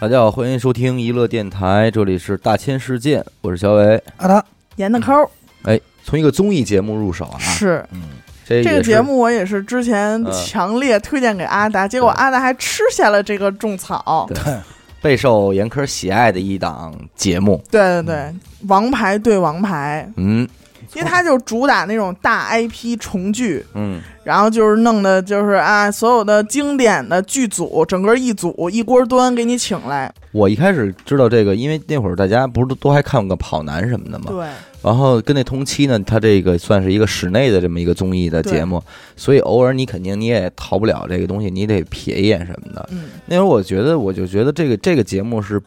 大家好，欢迎收听娱乐电台，这里是大千世界，我是小伟。阿达，严的抠。儿哎，从一个综艺节目入手啊，是。嗯，这这个也是节目，我也是之前嗯强烈推荐给阿达，结果阿达还吃下了这个种草。对。备受严科喜爱的一档节目。对对对，王牌对王牌，嗯因为它就主打那种大 IP 重聚，嗯，然后就是弄的就是啊，所有的经典的剧组，整个一组一锅端给你请来。我一开始知道这个，因为那会儿大家不是都都还看过《跑男》什么的嘛，对然后跟那同期呢，它这个算是一个室内的这么一个综艺的节目，所以偶尔你肯定你也逃不了这个东西，你得瞥一眼什么的。嗯，那会儿我觉得，我就觉得这个这个节目是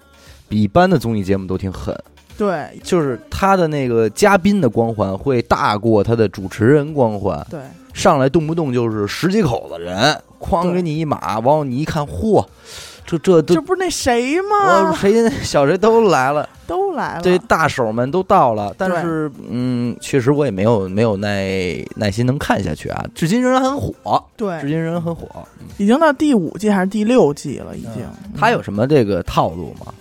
比一般的综艺节目都挺狠，对就是他的那个嘉宾的光环会大过他的主持人光环，对，上来动不动就是十几口子人，哐给你一码，完后你一看，嚯，这这都这不是那谁吗？谁小谁都来了，都来了。这大手们都到了，但是嗯，确实我也没有没有耐耐心能看下去啊，至今仍然很火，对至，今仍然很火。嗯已经到第五季还是第六季了，已经。他有什么这个套路吗？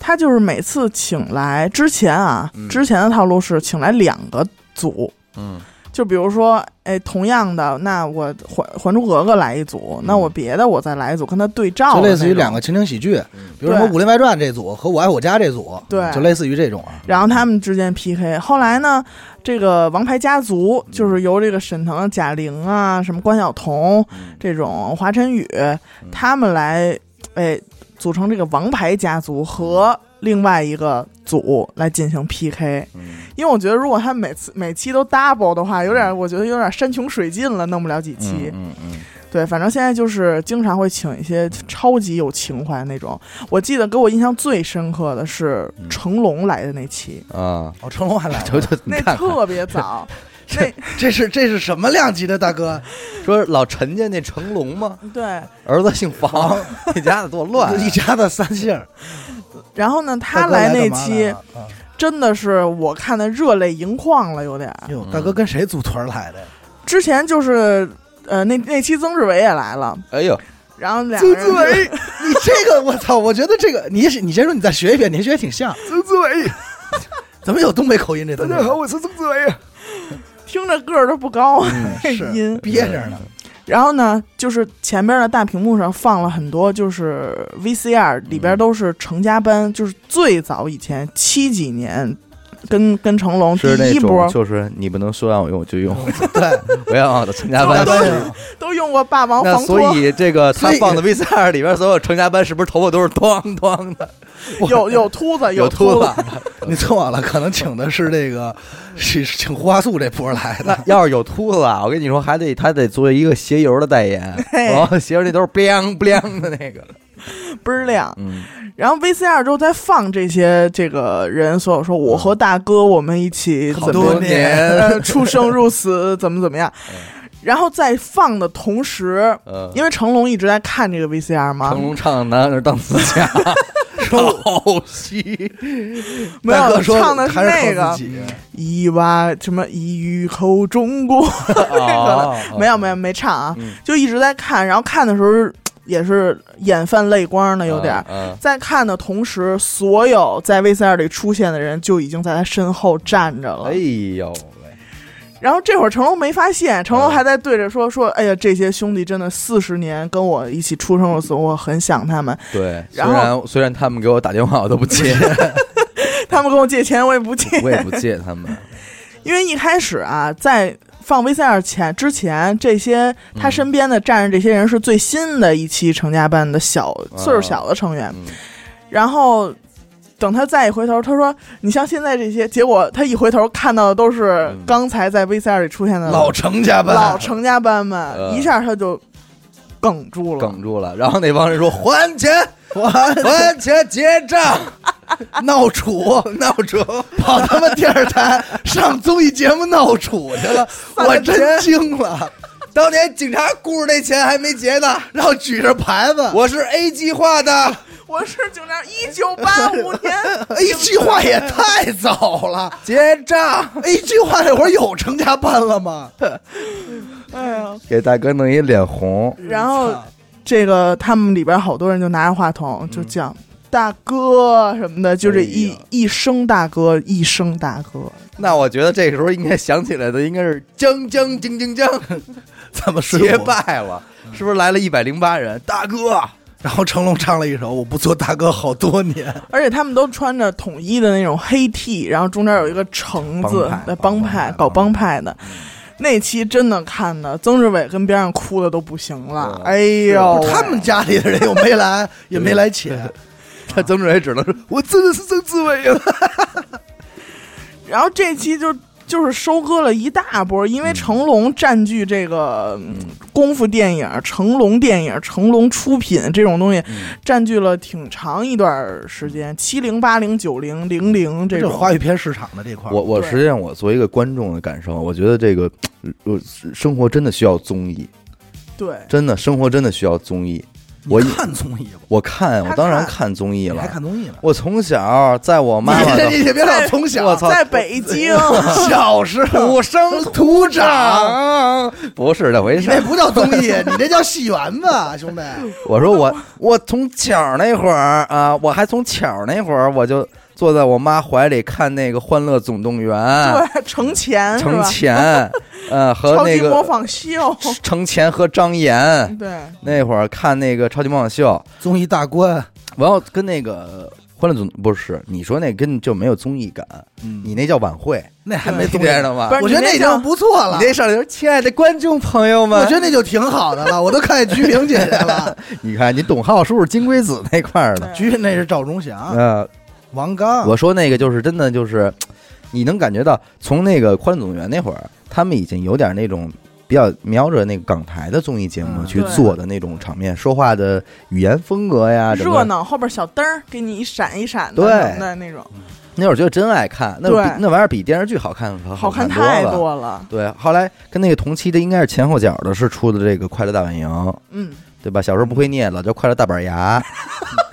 他就是每次请来之前啊，嗯。之前的套路是请来两个组，嗯。就比如说，哎，同样的，那我还《还珠格格》来一组，嗯。那我别的我再来一组，跟他对照就那种，类似于两个情景喜剧，嗯。比如什么《武林外传》这组和《我爱我家》这组，对。就类似于这种啊。然后他们之间 PK。后来呢，这个《王牌家族》就是由这个沈腾、贾玲啊、什么关晓彤嗯。这种华晨宇他们来，哎，组成这个王牌家族和另外一个组来进行 PK。嗯因为我觉得，如果他每次每期都 double 的话，有点，我觉得有点山穷水尽了，弄不了几期。嗯嗯对，反正现在就是经常会请一些超级有情怀那种。我记得给我印象最深刻的是嗯成龙来的那期，嗯啊，哦，成龙还来 那特别早。那这是这是什么量级的大哥？说老陈家那成龙吗？对，儿子姓房，一家子多乱啊。一家子三姓。然后呢，他来那期真的是我看的热泪盈眶了，有点。哟，大哥跟谁组团来的呀？之前就是呃，那那期曾志伟也来了，哎呦，然后俩人曾志伟，你这个我操！我觉得这个你你先说，你再学一遍，你学也挺像。曾志伟，怎么有东北口音？这大家好，我是曾志伟。听着个儿都不高，这是音。憋着呢。然后呢，就是前边的大屏幕上放了很多，就是 VCR 里边都是成家班，就是最早以前七几年跟跟成龙第是那一波种，就是你不能说让我用我就用，对，我要我的成家班都用过霸王那防脱所，以这个 他放的 VCR 里边所有成家班是不是头发都是咣咣的？有有秃子，有秃秃子。你错了，可能请的是这个是是请胡华素这波来的。要是有秃子啊，我跟你说，还得他得做一个鞋油的代言，然后鞋油那都是 biang biang 的那个。倍儿亮。嗯，然后 VCR 之后再放这些这个人，所有说我和大哥我们一起好怎么多年。呃 出生入死，怎么怎么样。然后在放的同时，呃，因为成龙一直在看这个 VCR 嘛，成龙唱《男儿当自强》，好戏。没有唱的是那个一瓦什么一语口中国，哦没有没有没唱啊，嗯。就一直在看，然后看的时候也是眼泛泪光的，有点儿。嗯，在看的同时，所有在 VCR 里出现的人就已经在他身后站着了。哎呦喂，然后这会儿成龙没发现，成龙嗯还在对着说说：“哎呀，这些兄弟真的四十年跟我一起出生入死，我很想他们。对，虽然后然虽然他们给我打电话我都不接，他们跟我借钱，我也不借。我也不借他们。因为一开始啊，在放 VCR 前之前，这些他嗯身边的站着这些人是最新的一期成家班的小啊岁数小的成员。嗯然后等他再一回头，他说：“你像现在这些。”结果他一回头看到的都是嗯刚才在 VCR 里出现的老成家班，老成家班们，呃一下他就哽住了。哽住了，然后那帮人说还钱，我还钱结账，闹处闹出跑他妈电视台 上综艺节目闹处去了，我真惊了。当年警察雇着那钱还没结呢，然后举着牌子，我是 A 计划的，我是警察，一九八五年 A 计划也太早了结账，，A 计划那会儿有成家班了吗？哎呀，给大哥弄一脸红。然后这个他们里边好多人就拿着话筒就讲，大哥什么的，就是一、哎一声大哥，一声大哥，那我觉得这个时候应该想起来的应该是将将将将将怎么睡结拜了，是不是来了一百零八人？大哥，然后成龙唱了一首《我不做大哥好多年》，而且他们都穿着统一的那种黑 T，然后中间有一个橙子帮派，对帮帮派派搞帮派的。那期真的看的，曾志伟跟边上哭的都不行了。嗯哎呦，他们家里的人又没来，也没来钱，他曾志伟只能说：“我真的是曾志伟啊。然后这期就就是收割了一大波，因为成龙占据这个嗯功夫电影、成龙电影、成龙出品这种东西，占据了挺长一段时间，七零、八零、九零、零零这这种。华语片市场的这块”，我我实际上我作为一个观众的感受，我觉得这个呃生活真的需要综艺，对，真的生活真的需要综艺。我你看综艺不？我看，我当然看看综艺了还。看综艺呢？我从小在我妈妈的你你别老从小，我操在北京，小时候土生土长，不是这回事那不叫综艺，你这叫戏园子，兄弟。我说我我从小那会儿啊，我还从巧那会儿我就坐在我妈怀里看那个《欢乐总动员》，对，程前是程？前，呃，和超级模仿秀，程前和张岩。对，那会儿看那个超级模仿秀，综艺大观，我要跟那个。欢乐总不是你说那根本就没有综艺感，嗯。你那叫晚会，那还没 你综艺知道吗我觉得那已经不错了。你。那上来就是亲爱的观众朋友们，我觉得那就挺好的了，我都看见鞠萍姐姐了。你看你董浩是不是金龟子那块儿的？对鞠那是赵忠祥、呃，王刚，我说那个就是真的就是，你能感觉到从那个《欢乐总动员》那会儿，他们已经有点那种比较瞄着那个港台的综艺节目嗯。去对做的那种场面，说话的语言风格呀，整个热闹，后边小灯儿给你一闪一闪的对什么的那种，那会儿觉得真爱看，那对比那玩意儿比电视剧好看可好看看太了。多了。对，后来跟那个同期的应该是前后脚的，是出的这个《快乐大本营》，嗯，对吧？小时候不会念老，叫《快乐大板牙》。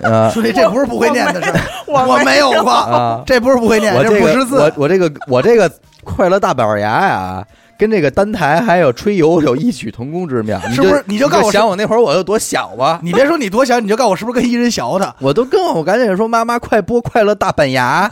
呃兄弟，这不是不会念的事儿，我我没有过，啊，这不是不会念，我这个这不识字我。我这个我这个快乐大板牙呀，跟这个单台还有吹油有异曲同工之妙。你是不是你你就告诉我想我那会儿我有多小吧？你别说你多小，你就告诉我是不是跟一人学的？我都跟我赶紧说妈妈快播快乐大板牙，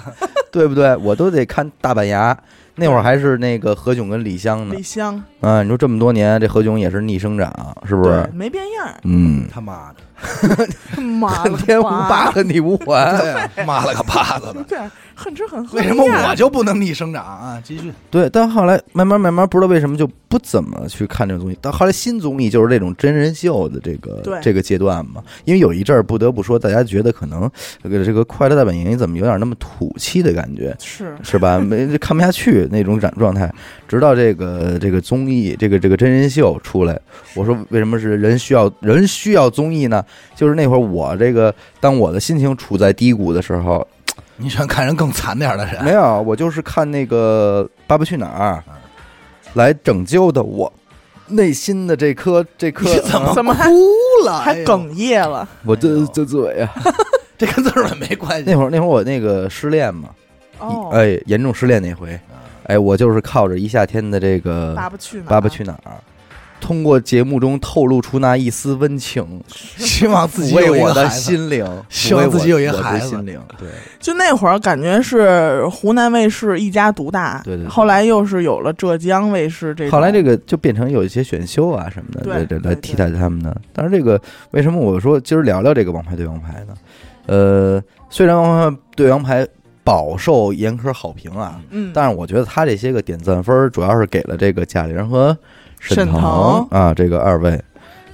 对不对？我都得看大板牙。那会儿还是那个何炅跟李湘呢李，湘，啊，你说这么多年，这何炅也是逆生长，是不对是？没变样儿，嗯，他妈的，妈恨 天无八，恨地无还。妈了个巴子的！对，恨吃很喝。为什么我就不能逆生长啊？继续，对，但后来慢慢慢慢不知道为什么就不怎么去看这个综艺。但后来新综艺就是这种真人秀的这个这个阶段嘛，因为有一阵儿不得不说，大家觉得可能这个这个《快乐大本营》怎么有点那么土气的感觉，是是吧？没看不下去那种状状态。直到这个这个综艺这个这个真人秀出来，我说为什么是人需要人需要综艺呢？就是那会儿我这个当我的心情处在低谷的时候，你喜欢看人更惨点儿的人？没有，我就是看那个《爸爸去哪儿》来拯救的我内心的这颗这颗。你怎么怎么还哭了？还哽咽了？我这这嘴呀！这跟字儿没关系那。会儿那会儿我那个失恋嘛，哦，哎，严重失恋那回，哎，我就是靠着一夏天的这个爸爸去哪儿？爸爸去哪儿，通过节目中透露出那一丝温情，希望自己有一个孩子。心灵，希望自己有一个孩子的心灵。对，就那会儿感觉是湖南卫视一家独大，对对对后来又是有了浙江卫视这种，后来这个就变成有一些选秀啊什么的，对这这来替代他们的。但是这个为什么我说今儿聊聊这个《王牌对王牌》呢？呃，虽然《王牌对王牌》饱受严苛好评啊，嗯，但是我觉得他这些个点赞分儿主要是给了这个贾玲和沈腾腾啊这个二位。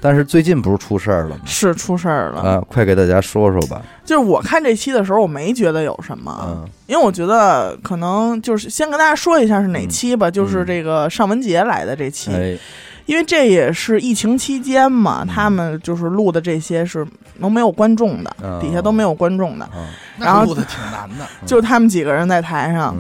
但是最近不是出事儿了吗？是出事儿了。啊，快给大家说说吧。就是我看这期的时候，我没觉得有什么，嗯因为我觉得可能就是先跟大家说一下是哪期吧，就是这个尚雯婕来的这期，哎，因为这也是疫情期间嘛，他们就是录的这些是能没有观众的，嗯底下都没有观众的，啊，然后录的挺难的，就他们几个人在台上。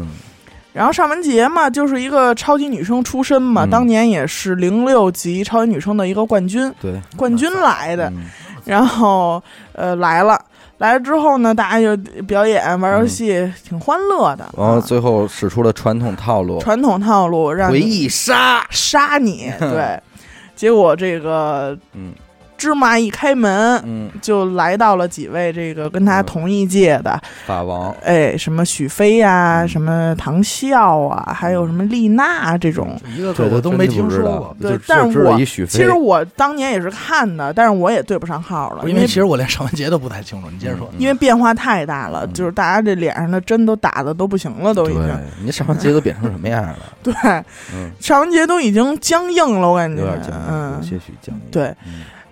嗯然后尚雯婕嘛，就是一个超级女生出身嘛，嗯当年也是零六级超级女生的一个冠军，对，冠军来的。嗯然后呃来了，来了之后呢，大家就表演玩游戏，挺欢乐的。然后啊最后使出了传统套路，传统套路让回你忆杀，杀你，对。结果这个嗯芝麻一开门，嗯，就来到了几位这个跟他同一届的，法王，哎，什么许飞呀、嗯。什么唐笑啊，还有什么丽娜这种。一个这个我都没听说过。对就就知道但是我一许飞，其实我当年也是看的，但是我也对不上号了，因为其实我连尚雯婕都不太清楚，你接着说。嗯。因为变化太大了，嗯。就是大家这脸上的针都打的都不行了，都已经。对，你尚雯婕都变成什么样了？对，嗯，尚雯婕都已经僵硬了，我感觉。有点僵，硬，嗯，些许僵硬。对，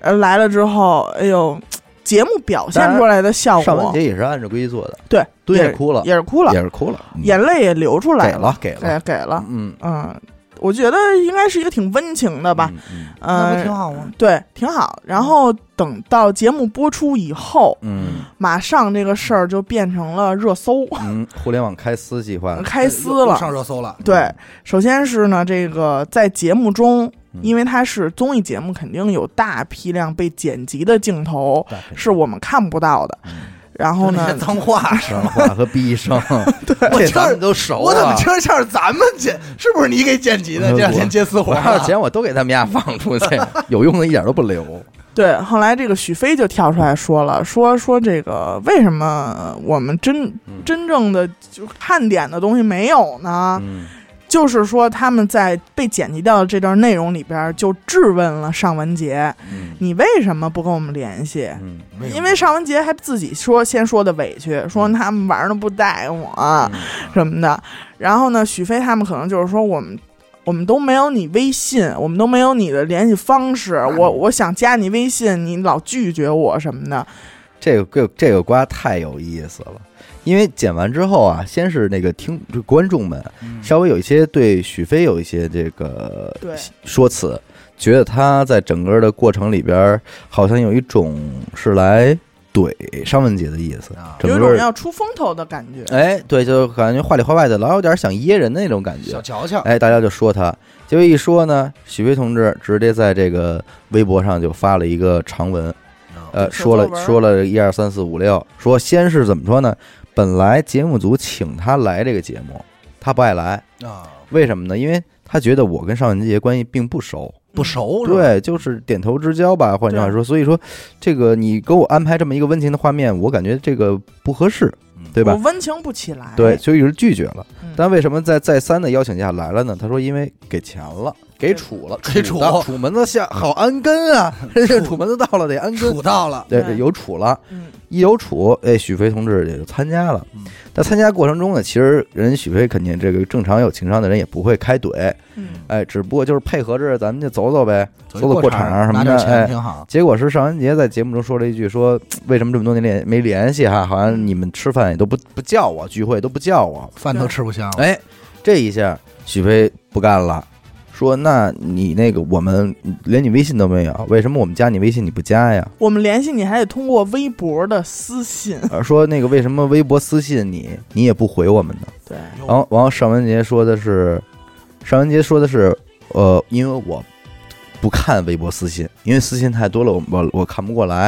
来了之后，哎呦，节目表现出来的效果。尚雯婕，也是按照规矩做的，对，也蹲也哭了，也是哭了，也是哭了，嗯。眼泪也流出来给了，给了，哎，给了，嗯，嗯，我觉得应该是一个挺温情的吧，嗯？那不呃，挺好吗？对，挺好。然后等到节目播出以后，嗯马上这个事儿就变成了热搜，嗯嗯，互联网开撕计划，开撕了。上热搜了。对，首先是呢，这个在节目中，嗯因为它是综艺节目，肯定有大批量被剪辑的镜头是我们看不到的。嗯然后呢，脏话，脏话和逼声，我听着这咱们都熟啊。我怎么听着像是咱们剪？是不是你给剪辑的？呃这两天接私活我要是了。钱我都给他们家放出去，有用的一点都不留。对，后来这个许飞就跳出来说了，说说这个为什么我们真嗯真正的就看点的东西没有呢？嗯就是说他们在被剪辑掉的这段内容里边，就质问了尚雯婕，嗯你为什么不跟我们联系？嗯因为尚雯婕还自己说，先说的委屈，说他们晚上都不带我、嗯什么的。然后呢，许飞他们可能就是说我们。我们都没有你微信，我们都没有你的联系方式。我我想加你微信，你老拒绝我什么的。这个这个这个瓜太有意思了，因为剪完之后啊，先是那个听就观众们嗯稍微有一些对许飞有一些这个，说辞，觉得他在整个的过程里边好像有一种是来怼尚雯婕的意思啊，整个有种要出风头的感觉。哎，对，就感觉话里话外的，老有点想噎人的那种感觉小。瞧瞧，哎，大家就说他，结果一说呢，许飞同志直接在这个微博上就发了一个长文，呃，说了说了一二三四五六，说先是怎么说呢？本来节目组请他来这个节目，他不爱来，啊，为什么呢？因为他觉得我跟尚雯婕关系并不熟，不熟？对，就是点头之交吧。换句话说，所以说这个你给我安排这么一个温情的画面，我感觉这个不合适，对吧我？温情不起来。对，所以是拒绝了。嗯但为什么在再三的邀请下来了呢？他说因为给钱了，给楚了，给楚楚的楚门子下好安根啊，人家楚门子到了得安根，楚到了，对，有楚了。嗯，一有楚，哎，许飞同志也就参加了参加过程中呢，其实人许飞肯定这个正常有情商的人也不会开怼，嗯哎，只不过就是配合着咱们就走走呗，走走过过场啊什么的，拿点钱哎。挺好。结果是尚雯婕在节目中说了一句说：“为什么这么多年联没联系哈？好像你们吃饭也都不不叫我，聚会都不叫我。饭都吃不香了，哎，这一下许飞不干了，说：“那你那个我们连你微信都没有，为什么我们加你微信你不加呀？我们联系你还得通过微博的私信。呃，说那个为什么微博私信你，你也不回我们呢？对，然后，然后尚雯婕说的是，尚雯婕说的是，呃，因为我不看微博私信，因为私信太多了，我我我看不过来。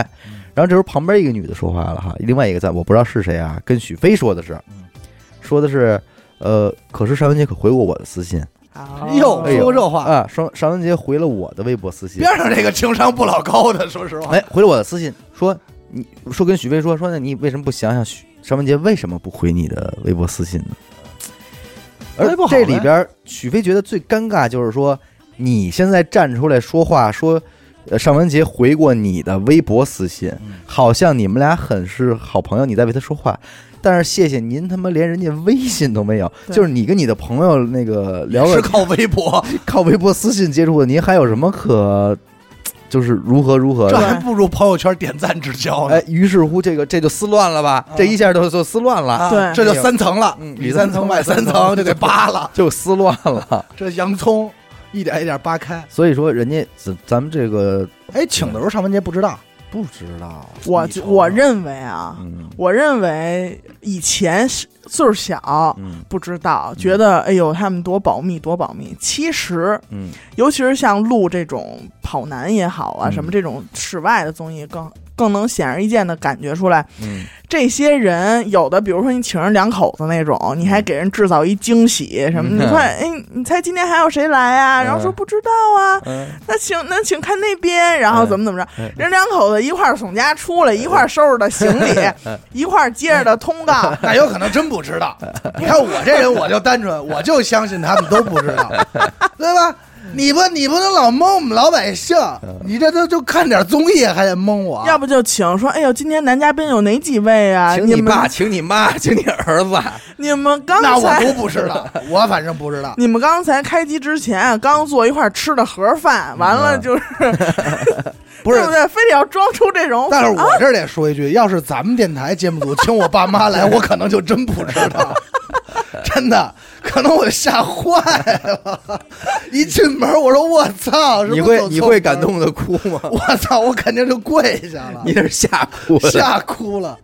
然后这时候旁边一个女的说话了哈，另外一个在我不知道是谁啊，跟许飞说的是嗯，说的是，呃，可是尚雯婕可回过我的私信哎呦说这话，啊，尚尚雯婕回了我的微博私信，边上这个情商不老高的，说实话，哎，回了我的私信说你说跟许飞说说那你为什么不想想许尚雯婕为什么不回你的微博私信呢？而这里边许飞觉得最尴尬就是说你现在站出来说话说。呃，尚雯婕回过你的微博私信，嗯好像你们俩很是好朋友，你在为他说话。但是谢谢您他妈连人家微信都没有，就是你跟你的朋友那个聊了 是靠微博，靠微博私信接触的，您还有什么可就是如何如何？这还不如朋友圈点赞之交呢。哎，于是乎这个这就撕乱了吧？这一下就就撕乱了，啊对这就三层了，嗯里三层外三层就给扒了。就撕乱了。这洋葱一点一点扒开。所以说，人家咱咱们这个哎，请的时候尚雯婕不知道，不知道，我我认为啊，嗯。我认为以前岁数小嗯。不知道，觉得哎呦他们多保密多保密。其实，嗯。尤其是像录这种跑男也好啊，嗯。什么这种室外的综艺更。更能显而易见的感觉出来，嗯这些人有的，比如说你请人两口子那种，你还给人制造一惊喜什么？嗯你看，哎，你猜今天还有谁来啊？然后说嗯不知道啊，嗯那请那请看那边，然后怎么怎么着，嗯人两口子一块儿从家出来，一块儿收拾的行李，嗯 一块儿接着的通告。那有可能真不知道。你看我这人，我就单纯，我就相信他们都不知道，对吧？你不，你不能老蒙我们老百姓，你这都就看点综艺还得蒙我，要不就请说，哎呦，今天男嘉宾有哪几位啊？请你爸，请你妈，请你儿子，你们刚那我都不知道，我反正不知道。你们刚才开机之前刚坐一块吃的盒饭，完了就是、不是对不对？非得要装出这种，但是我这儿得说一句，要是咱们电台节目组请我爸妈来，我可能就真不知道，真的，可能我吓坏了。一进门，我说我操，你会你会感动的哭吗？我操，我肯定就跪下了你，这是吓哭了。吓哭了。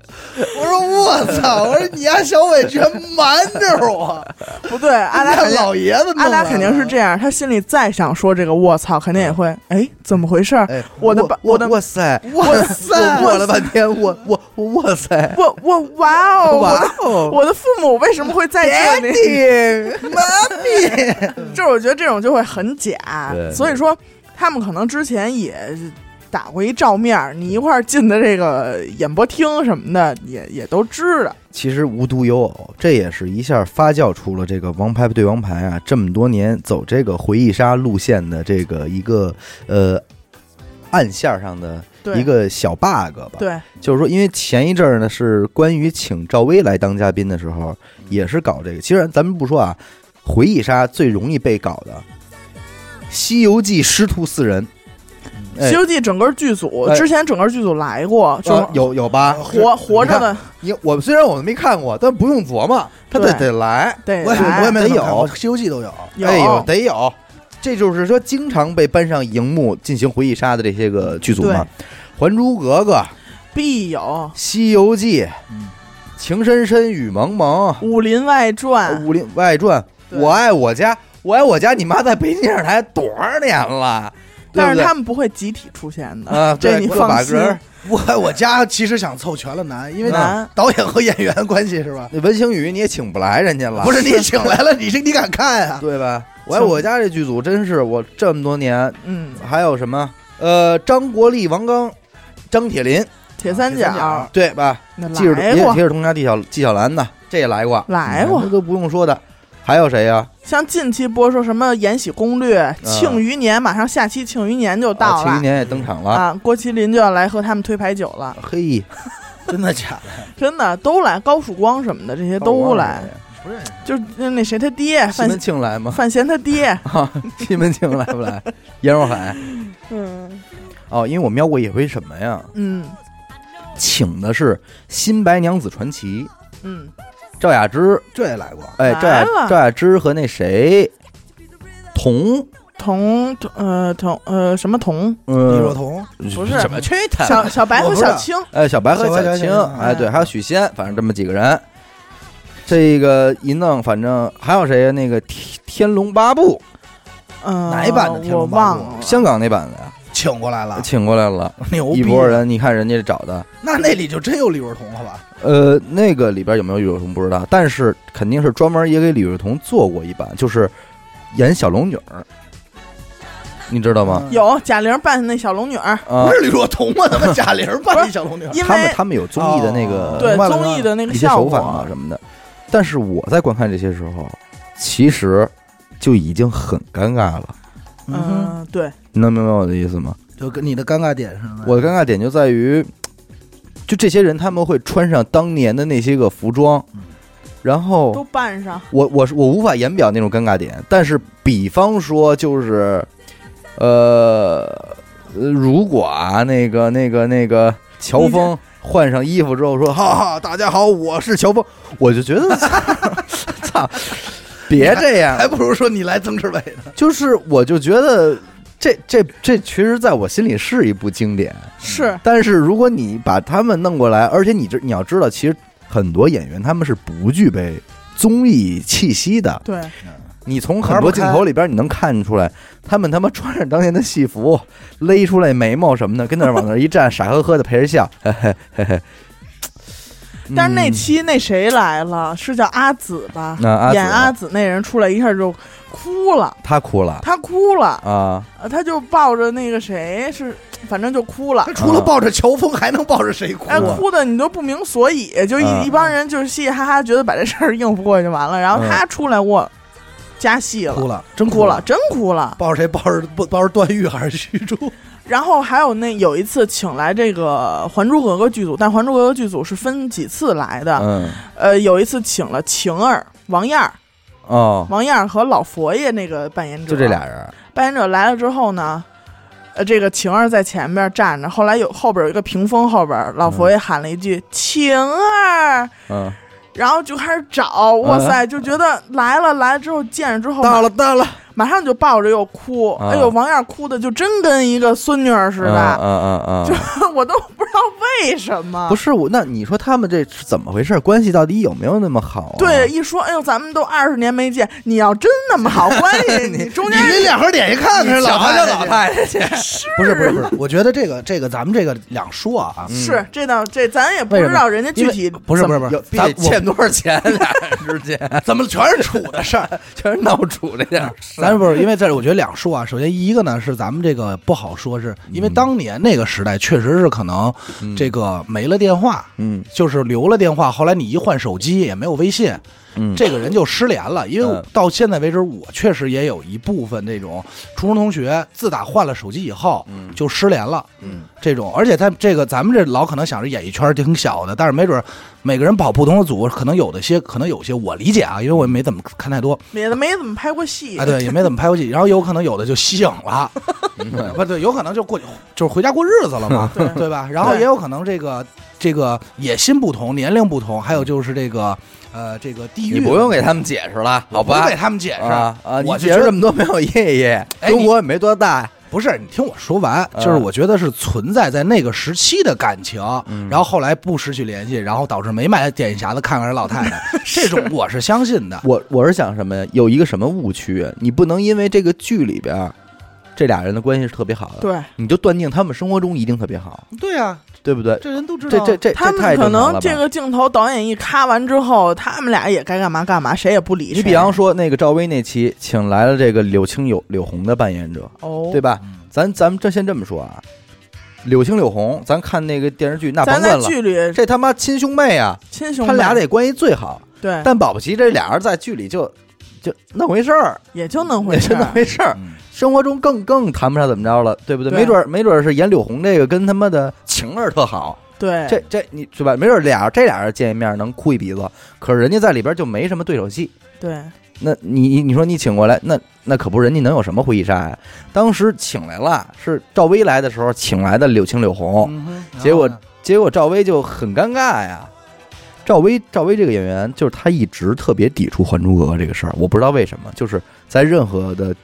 我说我操，我说你家小伟居然瞒着我，不对，阿达老爷子阿达肯定是这样，他心里再想说这个我操，肯定也会，哎，怎么回事我的我的哇塞，哇塞我握了半天，我我我哇塞，我我哇哦，哇我的哦，我的父母为什么会在这里？爹妈咪，就是我觉得这种就会很假，所以说他们可能之前也打过一照面儿，你一块儿进的这个演播厅什么的，也也都知道。其实无独有偶，这也是一下发酵出了这个《王牌对王牌》啊，这么多年走这个回忆杀路线的这个一个呃暗线上的一个小 bug 吧。，对，就是说，因为前一阵儿呢是关于请赵薇来当嘉宾的时候，也是搞这个。其实咱们不说啊，回忆杀最容易被搞的，《西游记》师徒四人，《哎西游记》整个剧组哎之前整个剧组来过，就有有吧？活活着的你我虽然我们没看过，但不用琢磨，他得得来。得我也我也没得有没看过《西游记》都有。有哎呦，得有。这就是说，经常被搬上荧幕进行回忆杀的这些个剧组嘛，《还珠格格》《必有西游记》嗯情深深雨蒙蒙》《武林外《传》武林外传》我爱我家》，我爱我家，你妈在北京电视台多少年了？但是他们不会集体出现的啊，这你放心。把个。儿。我我家其实想凑全了难，因为难导演和演员关系是吧？那文星宇你也请不来人家了，不是你请来了，你是你敢看啊？对吧？我爱我家这剧组真是我这么多年，嗯，还有什么？呃，张国立、王刚、张铁林，铁三角角对吧？那记着来过也铁，齿铜牙纪晓纪晓岚的，这也来过，来过这都不用说的。还有谁呀？像近期播出什么《延禧攻略》庆余年，马上下期庆余年就到了啊庆余年也登场了。啊！郭麒麟就要来和他们推牌九了，嘿，真的假的？真的都来，高曙光什么的这些都来，不认识。就是那那谁他爹范西门庆来吗？范闲他爹，啊，西门庆来不来？严若海嗯哦，因为我瞄过一回什么呀？嗯请的是《新白娘子传奇》，嗯，赵雅芝，这也来过，哎，赵雅赵雅芝和那谁，童，童童呃童呃什么童？李若呃，彤，不是。什么去他？小小白和小青，哎，小白和小青，哎，对，哎还有许仙，反正这么几个人。这个一弄，反正还有谁呀？那个《天天龙八部。嗯，哪一版的天我龙八部忘》，了，香港那版的呀，请过来了，请过来了，牛逼！一拨，人。你看人家找的，那那里就真有李若彤了吧？呃，那个里边有没有李若彤不知道，但是肯定是专门也给李若彤做过一版，就是演小龙女儿，你知道吗？嗯有贾玲扮的那小龙女儿，啊不，是李若彤吗？他妈贾玲扮一 小龙女儿，因为他们他们有综艺的那个哦对明白了综艺的那个一些效手法啊，什么的，但是我在观看这些时候，其实就已经很尴尬了。嗯对，你能明白我的意思吗？就跟你的尴尬点是吗？我的尴尬点就在于，就这些人他们会穿上当年的那些个服装，然后都扮上，我我是我无法言表那种尴尬点。但是比方说就是，呃，呃如果啊那个那个那个乔峰换上衣服之后说：“哈哈，大家好，我是乔峰。”我就觉得，操，别这样，还不如说你来曾志伟呢。就是我就觉得这这这其实在我心里是一部经典，是但是如果你把他们弄过来，而且你这你要知道，其实很多演员他们是不具备综艺气息的。对，你从很多镜头里边你能看出来，他们他妈穿着当年的戏服，勒出来眉毛什么的，跟那儿往那儿一站，傻呵呵的陪着笑，嘿嘿嘿嘿。但是那嗯期那谁来了？是叫阿紫吧？那阿紫演阿紫那人出来一下就哭了，他哭了他哭了，啊，呃他就抱着那个谁是，反正就哭了他。除了抱着乔峰，还能抱着谁哭哎，啊？哭的你都不明所以，就一、啊一帮人就是嘻嘻哈哈，觉得把这事儿应付过去就完了。然后他出来，我加戏了，哭了，真哭了，真哭了。抱着谁？抱着不抱着段誉还是徐柱？然后还有那有一次请来这个《还珠格格》剧组，但《还珠格格》剧组是分几次来的。嗯。呃，有一次请了晴儿、王燕儿、哦，王燕儿和老佛爷那个扮演者，就这俩人，扮演者来了之后呢，呃，这个晴儿在前面站着，后来有后边有一个屏风，后边老佛爷喊了一句“晴儿”，嗯，然后就开始找，哇塞，就觉得来了来了之后见着之后，到了到了，马上就抱着又哭，啊。哎呦，王燕哭的就真跟一个孙女儿似嗯的，嗯嗯嗯，就我都不知道为什么。不是我，那你说他们这是怎么回事？关系到底有没有那么好、啊？对，，一说，哎呦，咱们都二十年没见，你要真那么好关系，你中间你两盒点一看看，老太太去。太太去，不是不是不是，我觉得这个这个咱们这个两说啊，是这倒这咱也不知道人家具体不是不是不是，咱欠多少钱？俩人之间。怎么全是处的事儿？全是闹处这件事不是因为这，我觉得两说啊。首先一个呢是咱们这个不好说，是因为当年那个时代确实是可能嗯这个没了电话，嗯就是留了电话，后来你一换手机也没有微信，嗯，这个人就失联了。因为嗯。到现在为止，我确实也有一部分这种初中同学，自打换了手机以后嗯。就失联了。嗯。这种，而且他这个咱们这老可能想着演艺圈挺小的，但是没准每个人跑不同的组，可能有的些，可能有些我理解啊，因为我也没怎么看太多，也没怎么拍过戏。啊，对，也没怎么拍过戏，然后有可能有的就吸影了，不对，有可能就过就是回家过日子了嘛，对对吧？然后也有可能这个这个野心不同，年龄不同，还有就是这个呃这个地域，你不用给他们解释了，好吧我不给？他们解释啊我觉得解释这么多没有意义，哎中国也没多大。不是，你听我说完，嗯就是我觉得是存在在那个时期的感情，嗯然后后来不失去联系，然后导致没买电影匣子看看人老太太，这种我是相信的。我我是想什么呀？有一个什么误区？你不能因为这个剧里边这俩人的关系是特别好的，对你就断定他们生活中一定特别好，对啊，对不对？这人都知道。这这这他们可能这个镜头导演一咔完之后，他们俩也该干嘛干嘛，谁也不理谁。你比方说那个赵薇那期，请来了这个柳青柳柳红的扮演者，哦，对吧？嗯咱咱们这先这么说啊，柳青柳红，咱看那个电视剧那甭咱在问了，剧里这他妈亲兄妹啊，亲兄妹，他俩得关系最好。对，但保不齐这俩人在剧里就就那回事儿，也就那回也就那事儿。回事儿。嗯生活中更更谈不上怎么着了，对不对？对没准儿没准儿是演柳红这个跟他妈的晴儿特好，对，这这你是吧？没准儿俩这俩人见一面能哭一鼻子，可是人家在里边就没什么对手戏。对那你你你说你请过来，那那可不，人家能有什么回忆杀呀？当时请来了，是赵薇来的时候请来的柳青柳红，嗯哼结果然后呢结果赵薇就很尴尬呀。赵薇赵薇这个演员，就是她一直特别抵触《还珠格格》这个事儿，我不知道为什么，就是在任何的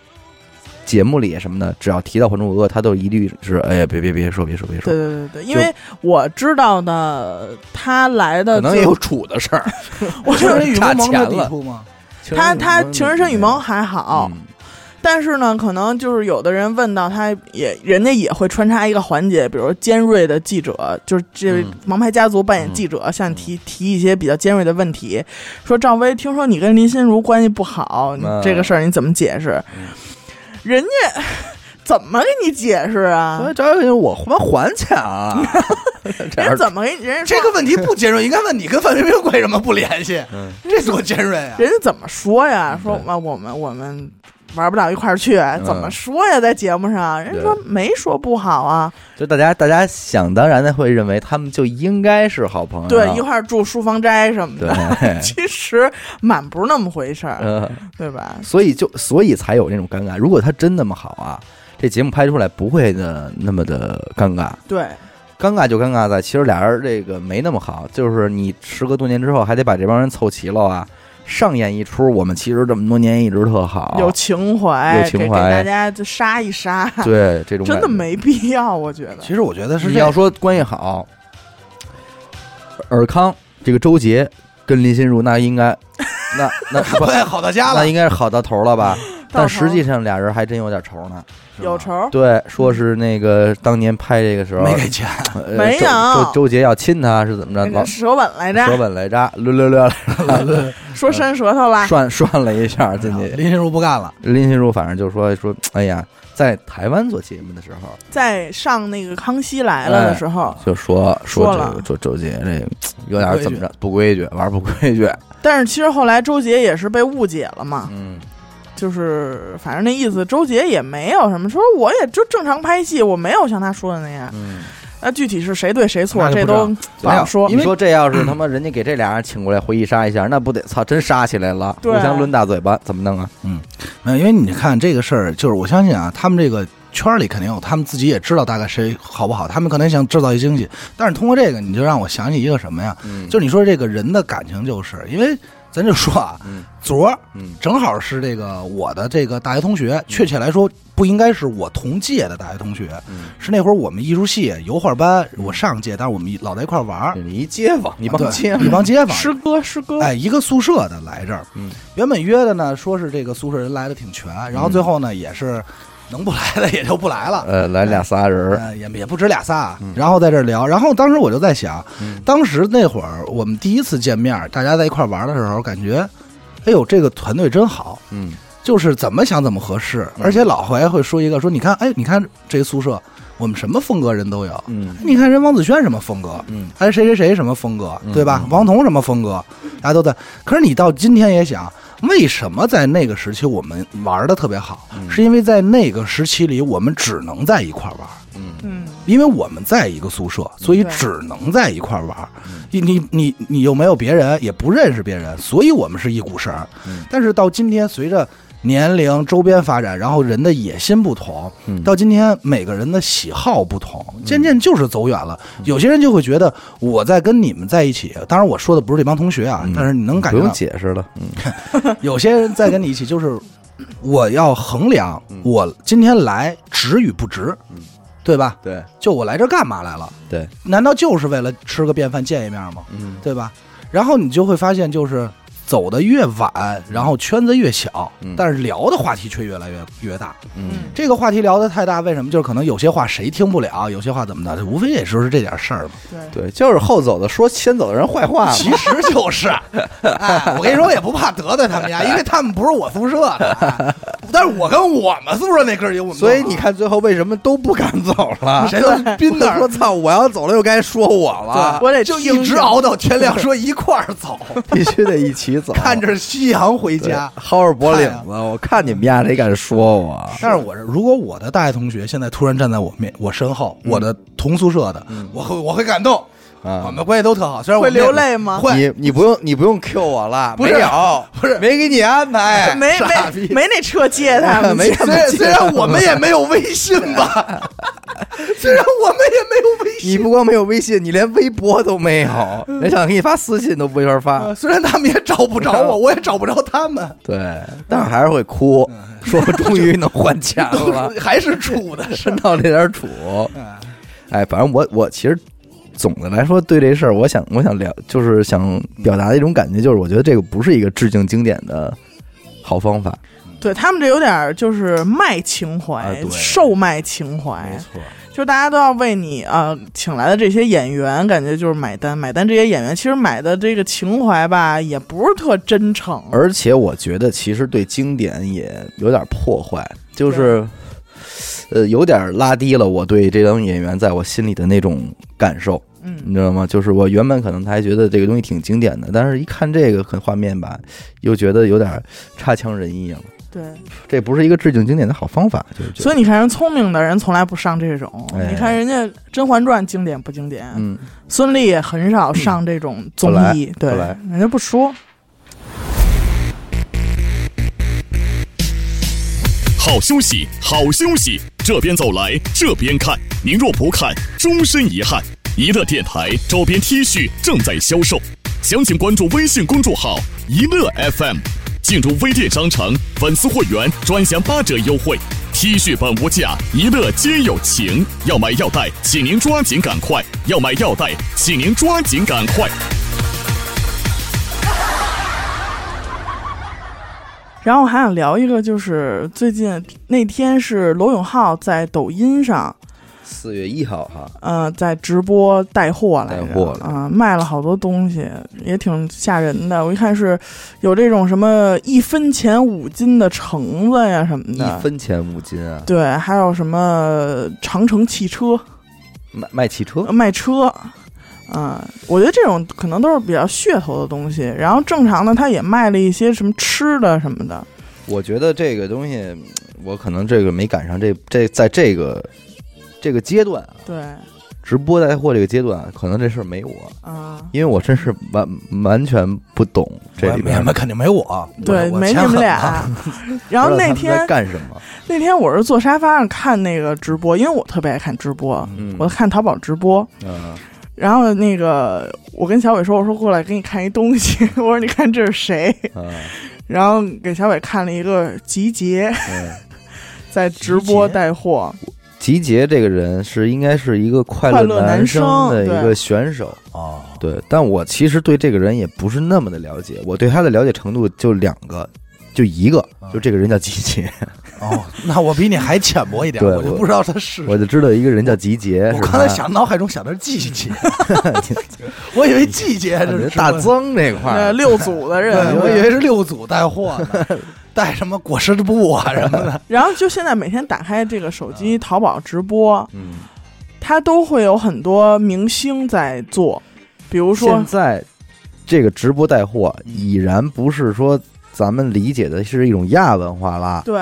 节目里什么的，只要提到《还珠格格》，她都一律是哎呀别别别说别说别说对，对对对，因为我知道的，她来的可能也有处的事儿。我就是与差萌萌的钱了地步吗？他他《情深深雨蒙》还好，嗯但是呢，可能就是有的人问到他也，人家也会穿插一个环节，比如尖锐的记者，就是这嗯王牌家族扮演记者，向你提提一些比较尖锐的问题，说赵薇，听说你跟林心如关系不好，这个事儿你怎么解释？嗯人家怎么给你解释啊所？以赵薇我他妈还钱啊！人家怎么给你？人家这个问题不尖锐，应该问你跟范冰冰为什么不联系？嗯这多尖锐啊！人家怎么说呀？说对啊，我们我们玩不到一块儿去，怎么说呀？在节目上，人家说没说不好啊。就大家大家想当然的会认为他们就应该是好朋友，对，一块儿住书房斋什么的。其实满不是那么回事儿，嗯，对吧？所以就所以才有那种尴尬。如果他真那么好啊，这节目拍出来不会的那么的尴尬。对，尴尬就尴尬在，其实俩人这个没那么好，就是你时隔多年之后还得把这帮人凑齐了啊，上演一出我们其实这么多年一直特好，有情怀，有情怀。大家就杀一杀，对这种真的没必要，我觉得。其实我觉得是你要说关系好，尔康这个周杰跟林心如那应该那 那不关系好到家了。那，应该是好到头了吧？但实际上俩人还真有点仇呢。有仇，对，说是那个当年拍这个时候没给钱，呃 没有周周周杰要亲她是怎么着？舌吻来着，舌吻来着，略略略 说伸舌头了，涮涮了一下进去。林心如不干了，林心如反正就说说，哎呀，在台湾做节目的时候，在上那个《康熙来了》的时候，就说说了这个周周杰这个有点怎么着不规矩，玩不规矩。但是其实后来周杰也是被误解了嘛，嗯，就是反正那意思，周杰也没有什么说，我也就正常拍戏，我没有像他说的那样。嗯，那具体是谁对谁错，这都不好说你。说这要是他妈人家给这俩人请过来回忆杀一下，那不得操真杀起来了，互相抡大嘴巴，怎么弄啊？没有，因为你看这个事儿，就是我相信啊，他们这个圈儿里肯定有，他们自己也知道大概谁好不好，他们可能想制造一惊喜。但是通过这个，你就让我想起一个什么呀？嗯就是你说这个人的感情，就是因为咱就说啊，嗯昨儿嗯正好是这个我的这个大学同学，确切来说不应该是我同届的大学同学，嗯，是那会儿我们艺术系油画班，我上届，但是我们老在一块儿玩儿，你一街坊，你帮街坊，你帮街坊，师哥，师哥，哎，一个宿舍的来这儿，嗯，原本约的呢，说是这个宿舍人来的挺全，然后最后呢，也是能不来的也就不来了。呃，来俩仨人也也不止俩仨，然后在这儿聊，然后当时我就在想，嗯当时那会儿我们第一次见面，大家在一块儿玩的时候，感觉，哎呦，这个团队真好，嗯。就是怎么想怎么合适，嗯。而且老回来会说一个，说你看，哎，你看这宿舍，我们什么风格人都有，嗯。你看人王子轩什么风格，嗯。还谁谁谁什么风格，嗯。对吧？嗯。王彤什么风格，大家都在。可是你到今天也想，为什么在那个时期我们玩的特别好？嗯。是因为在那个时期里，我们只能在一块玩，嗯。嗯，因为我们在一个宿舍，所以只能在一块玩嗯。你你你你又没有别人，也不认识别人，所以我们是一股绳。嗯。但是到今天，随着年龄、周边发展，然后人的野心不同，嗯到今天每个人的喜好不同，渐渐就是走远了。有些人就会觉得我在跟你们在一起，当然我说的不是这帮同学啊，嗯但是你能感觉不用觉，解释了，嗯 有些人在跟你一起，就是我要衡量嗯我今天来值与不值嗯，对吧？对就我来这儿干嘛来了？对，难道就是为了吃个便饭见一面吗？嗯对吧？然后你就会发现，就是走的越晚，然后圈子越小，嗯但是聊的话题却越来越越大。嗯这个话题聊的太大，为什么？就是可能有些话谁听不了，有些话怎么的，无非也就是这点事儿嘛。对，对，就是后走的说先走的人坏话，其实就是，哎，我跟你说，我也不怕得罪他们家，因为他们不是我宿舍的，哎 但是我跟我们宿舍那哥儿有我们，所以你看最后为什么都不敢走了？谁都斌那说操，我要走了又该说我了，我得就一直熬到天亮，说一块儿走，必须得一起走，看着夕阳回家。薅着脖领子，我看你们家谁敢说我？但是我是如果我的大学同学现在突然站在我面我身后，我的同宿舍的，我会我会感动，我啊，们关系都特好，虽然我会流泪吗？会。你你不用你不用 Q 我了，不没有，不是。没给你安排，没没没那车接他们，没虽然虽然我们也没有微信吧，虽然我们也没有微信，你不光没有微信，你连微博都没有，人想给你发私信都没法发。呃虽然他们也找不着我，我也找不着他们，对，但是还是会哭，说终于能还钱了，还是处的。伸到这点土。嗯。哎，反正我我其实总的来说对这事儿，我想我想聊，就是想表达的一种感觉，就是我觉得这个不是一个致敬经典的好方法。对他们这有点就是卖情怀，啊售卖情怀，错，就大家都要为你啊、请来的这些演员，感觉就是买单，买单这些演员其实买的这个情怀吧，也不是特真诚。而且我觉得其实对经典也有点破坏，就是。呃，有点拉低了我对这张演员在我心里的那种感受，嗯，你知道吗？就是我原本可能他还觉得这个东西挺经典的，但是一看这个很画面吧，又觉得有点差强人意了。对，这不是一个致敬经典的好方法，就是所以你看人聪明的人从来不上这种，哎你看人家《甄嬛传》经典不经典？嗯，孙俪也很少上这种综艺，对，人家不说。好休息，好休息，这边走来，这边看。您若不看，终身遗憾。一乐电台周边 T 恤正在销售，详情关注微信公众号“一乐 FM”，进入微店商城粉丝会员专享八折优惠。T 恤本无价，一乐皆有情。要买要带，请您抓紧赶快；要买要带，请您抓紧赶快。然后我还想聊一个，就是最近那天是罗永浩在抖音上，四月一号哈，呃，在直播带货来着，带货了。啊、卖了好多东西，也挺吓人的。我一看是有这种什么一分钱五斤的橙子呀什么的。一，分钱五斤啊，对，还有什么长城汽车。卖卖汽车？呃卖车。啊、我觉得这种可能都是比较噱头的东西。然后正常的，他也卖了一些什么吃的什么的。我觉得这个东西，嗯我可能这个没赶上这这在这个这个阶段啊，对，直播带货这个阶段啊，可能这事儿没我，啊、因为我真是完完全不懂这里边没没肯定没我，对，没你们。俩。然后那天干什么？那天我是坐沙发上看那个直播，因为我特别爱看直播，嗯我看淘宝直播。嗯然后那个我跟小伟说，我说过来给你看一东西，我说你看这是谁？嗯然后给小伟看了一个集结。嗯，在直播带货，集结这个人是应该是一个快快乐男男生的一个选手，啊，对，但我其实对这个人也不是那么的了解，我对他的了解程度就两个，就一个，啊就这个人叫集结，哦，那我比你还浅薄一点，对我我就不知道他是。我就知道一个人叫集结。是我刚才他想脑海中想的是季节，我以为季节这是大增这块儿，呃六组的对，人，我以为是六组带货呢，带什么果实布啊什么的。然后就现在每天打开这个手机淘宝直播，嗯，它都会有很多明星在做，比如说现在这个直播带货已然不是说咱们理解的是一种亚文化啦。对，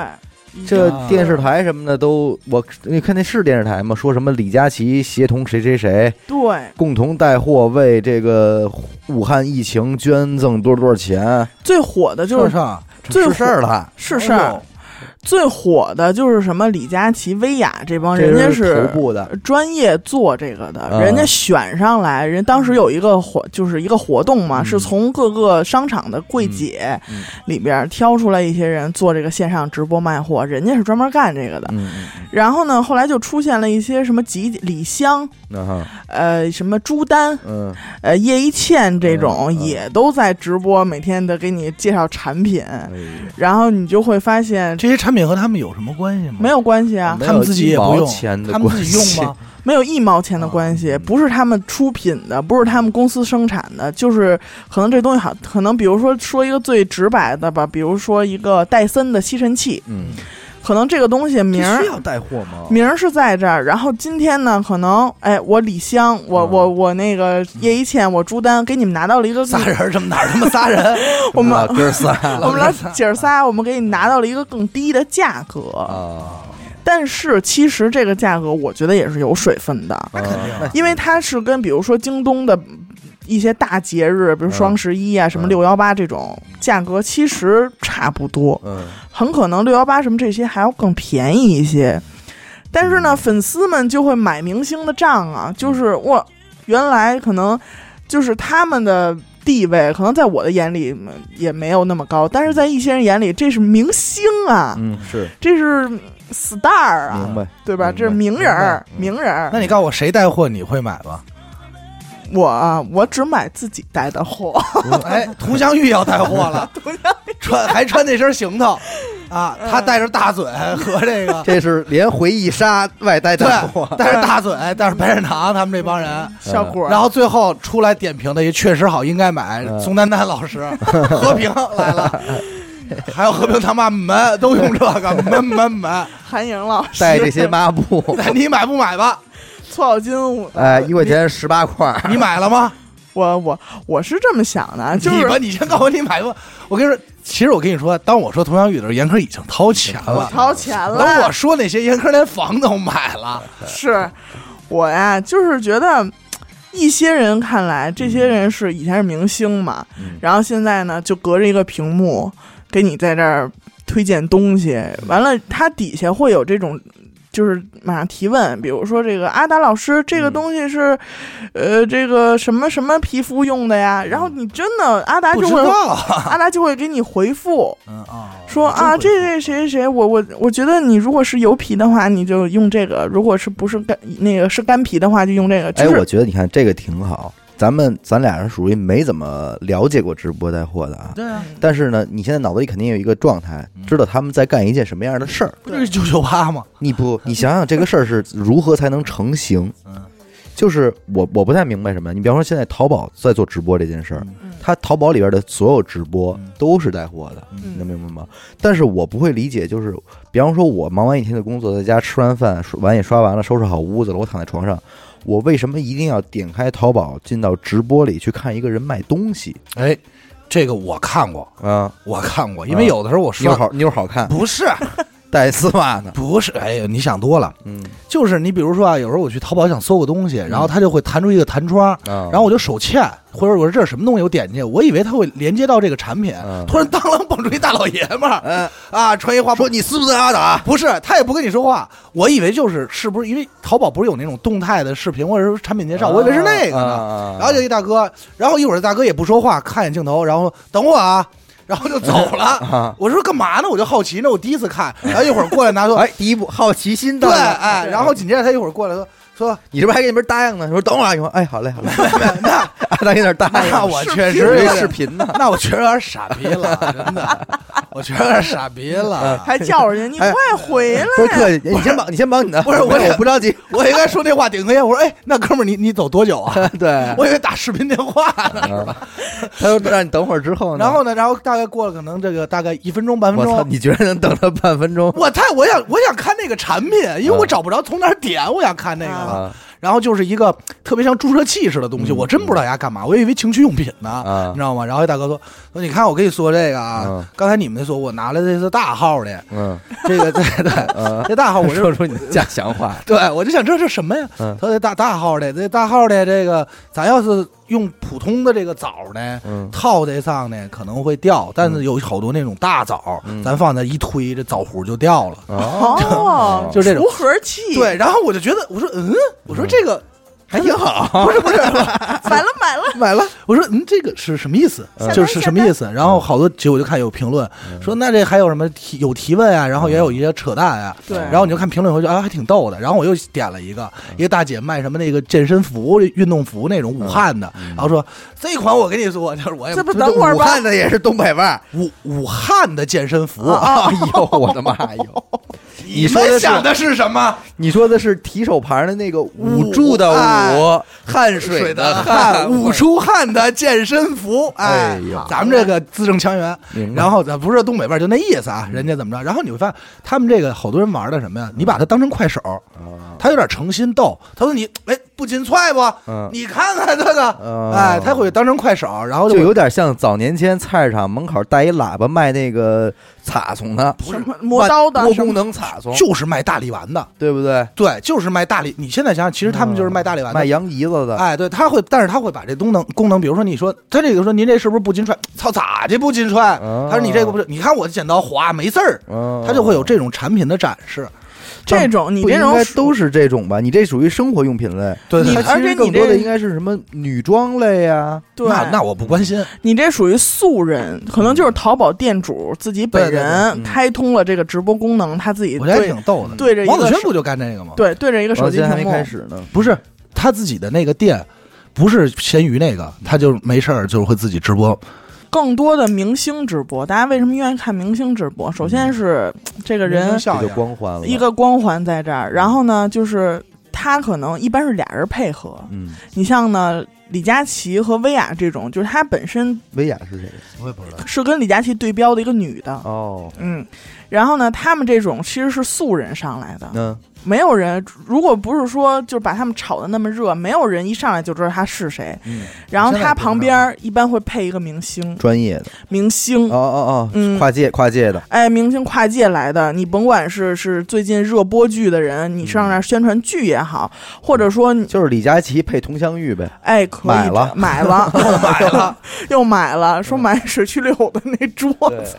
这啊电视台什么的都，我你看那是电视台吗？说什么李佳琦协同谁谁谁对。共同带货，为这个武汉疫情捐赠多少多少钱，最火的就是是啊，最是事儿了。是事儿，最火的就是什么李佳琦、薇娅这帮人家是头部的，专业做这个的，啊人家选上来，人当时有一个活，就是一个活动嘛，嗯是从各个商场的柜姐里边挑出来一些人做这个线上直播卖货，人家是专门干这个的。然后呢，后来就出现了一些什么吉李湘，嗯呃，什么朱丹，嗯呃，叶一茜这种、也都在直播，每天的给你介绍产品，然后你就会发现这些产品和他们有什么关系吗？没有关系啊，他们自己也不用他们自己用吗？没有一毛钱的关系，嗯不是他们出品的，不是他们公司生产的，就是可能这东西好，可能比如说说一个最直白的吧，比如说一个戴森的吸尘器，嗯，可能这个东西名儿要带货吗？名儿是在这儿，然后今天呢，可能哎，我李湘，我、嗯。我我那个叶一茜，我朱丹，给你们拿到了一个仨人儿这么哪儿他妈仨人？我们啊哥仨。我们来姐儿仨，我们给你拿到了一个更低的价格，啊，但是其实这个价格我觉得也是有水分的，那肯定。因为它是跟比如说京东的一些大节日，比如双十一啊、什么嗯。六幺八这种，价格其实差不多，嗯。很可能六幺八什么这些还要更便宜一些。但是呢，粉丝们就会买明星的账啊，就是我原来可能就是他们的地位，可能在我的眼里嗯也没有那么高，但是在一些人眼里，这是明星啊，嗯是。这是 star 啊明，白，对吧？这是名人儿，名人儿。那你告诉我谁带货你会买吗？我啊，我只买自己带的货。哎，佟湘玉要带货了，穿还穿那身行头。啊，他带着大嘴 和这个。这是连回忆杀外带对带货，，带着大嘴，带着白展堂他们这帮人。小果，然后最后出来点评的也确实好，应该买。嗯。宋丹丹老师，和平来了，还有和平他妈门都用这个门门门，韩莹老师。带这些抹布，那你买不买吧？搓澡巾，我哎，一块钱十八块，你买了吗？我我我是这么想的，就是你吧，你先告诉我你买过？我跟你说，其实我跟你说，当我说佟湘玉的时候，严科已经掏钱了。掏钱了。等我说那些，严科连房都买了。是我呀，就是觉得一些人看来，这些人是以前是明星嘛，嗯然后现在呢就隔着一个屏幕给你在这儿推荐东西，完了他底下会有这种就是马上提问，比如说这个阿达老师，这个嗯东西是，呃，这个什么什么皮肤用的呀？然后你真的阿达就会 阿达就会给你回复嗯啊，说啊，这这谁谁谁，我我我觉得你如果是油皮的话，你就用这个；如果是不是干那个是干皮的话，就用这个。就哎，我觉得你看这个挺好。咱们咱俩是属于没怎么了解过直播带货的啊，对啊，但是呢，你现在脑子里肯定有一个状态，知道他们在干一件什么样的事儿。不 就是九九八吗？你不，你想想这个事儿是如何才能成型？嗯就是我我不太明白什么。你比方说现在淘宝在做直播这件事儿，嗯它淘宝里边的所有直播嗯都是带货的，嗯你能明白吗？但是我不会理解，就是比方说我忙完一天的工作，在家吃完饭，刷碗也刷完了，收拾好屋子了，我躺在床上，我为什么一定要点开淘宝进到直播里去看一个人卖东西哎，这个我看过，啊？我看过，因为有的时候我说妞好妞好看，不是带丝袜的，不是，哎呀，你想多了，嗯就是你比如说啊，有时候我去淘宝想搜个东西，然后它就会弹出一个弹窗，啊，然后我就手欠，或者我说这是什么东西，我点进去，我以为它会连接到这个产品，嗯突然当啷蹦出一大老爷们儿，嗯啊，穿一花说你是不是阿达？不是，他也不跟你说话，我以为就是是不是因为淘宝不是有那种动态的视频或者是产品介绍，我以为是那个呢。呢然后就一大哥，然后一会儿大哥也不说话，看眼镜头，然后等我啊，然后就走了。啊，我说干嘛呢？我就好奇呢，我第一次看，然后一会儿过来拿说，哎，第一步好奇心到对，了，哎，然后紧接着他一会儿过来说说，你这不还给你们答应呢？说等会儿啊，你说哎，好嘞，好嘞，那阿达给那儿答应，那我确实有一有点视频呢，那我确实有点傻逼了，真的，我确实有点傻逼了。还叫人家你快回来不是客气，你先忙，你先忙你的，不是我我不着急，我应该说那话顶个烟，我说哎，那哥们儿你你走多久啊？对，我以为打视频电话呢。嗯他说让你等会儿之后呢，然后呢，然后大概过了可能这个大概一分钟半分我操，钟，你居然能等他半分钟我太我想我想看那个产品，因为我找不着从哪儿点，我想看那个了。啊。然后就是一个特别像注射器似的东西，嗯我真不知道人家干嘛，我以为情趣用品呢，啊。你知道吗？然后一大哥说说你看我跟你说这个啊嗯，刚才你们说我拿来这是大号的，嗯。这个 对对，嗯，这大号我 说出你的家乡话，对我就想这是什么呀？嗯。他说这大大号的这大号的这个，咱要是用普通的这个枣呢，嗯。套在上呢可能会掉，但是有好多那种大枣，嗯。咱放那一推，这枣核就掉了。哦，就这种。无核器，对，，然后我就觉得，我说，嗯，我说这个还挺好，不是不是，买了 买了，买了。我说，嗯，这个是什么意思？嗯就是什么意思？然后好多，结果我就看有评论说，那这还有什么提有提问啊？然后也有一些扯淡啊。对然后你就看评论，我就啊还挺逗的。然后我又点了一个，一个大姐卖什么那个健身服、运动服那种武汉的，然后说这款我跟你说，就是我也这不等会儿吧武汉的也是东北味儿，武武汉的健身服。哎呦我的妈哟！你说的是们想的是什么？你说的是提手旁的那个捂住的哎捂，汗水的汗，捂出汗的健身服，哎哎呦，咱们这个字正腔圆。然后咱不是东北味儿，就那意思啊，人家怎么着？然后你会发现，他们这个好多人玩的什么呀？你把它当成快手，他有点诚心逗。他说你哎不金踹不？嗯你看看这个，哦哎，他会当成快手，然后会就有点像早年间菜市场门口带一喇叭卖那个擦葱的，不是磨刀的多功能擦葱，就是卖大力丸的，对不对？对，就是卖大力。你现在想想，其实他们就是卖大力丸的卖。羊胰子的，哎，对，他会，但是他会把这功能功能，比如说你说他这个说您这是不是不金踹？操，咋的不金踹？哦他说你这个不是，你看我剪刀划没字儿，嗯他就会有这种产品的展示。这种你不应这种应该都是这种吧？你这属于生活用品类，对对你而且你它其实更多的这应该是什么女装类啊？对，那那我不关心。你这属于素人，可能就是淘宝店主自己本人嗯开通了这个直播功能，他自己我觉得挺逗的。对着王子轩不就干这个吗？，对对着一个手机还机屏幕，没开始呢。不是他自己的那个店，不是闲鱼那个，他就没事儿就会自己直播。更多的明星直播，大家为什么愿意看明星直播？首先是这个人一个光环在这儿，然后呢，就是他可能一般是俩人配合。嗯，你像呢，李佳琦和薇娅这种，就是他本身薇娅是谁？我也不知道。是跟李佳琦对标的一个女的，哦，嗯，然后呢，他们这种其实是素人上来的，嗯，没有人，如果不是说就是把他们炒的那么热，没有人一上来就知道他是谁。嗯，然后他旁边一般会配一个明星，专业的，明星。哦，哦哦，嗯。跨界跨界的，哎，明星跨界来的，你甭管是是最近热播剧的人，你上那宣传剧也好，或者说就是李佳琦配佟湘玉呗。哎可以买了。买了，又买了，又买了，说买水曲柳的那桌子，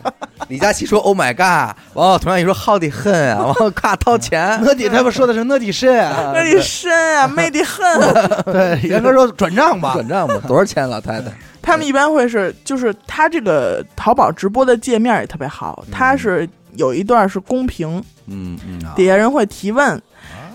李佳琦说 “Oh my god”，完后佟湘玉说“好的很啊”，完后咔掏钱，那底他们说的是那底是啊，那你深啊，美得很。对，严哥说转账吧，转账吧，多少钱，老太太？他们一般会是，就是他这个淘宝直播的界面也特别好，他是有一段是公屏，嗯嗯啊。底下人会提问，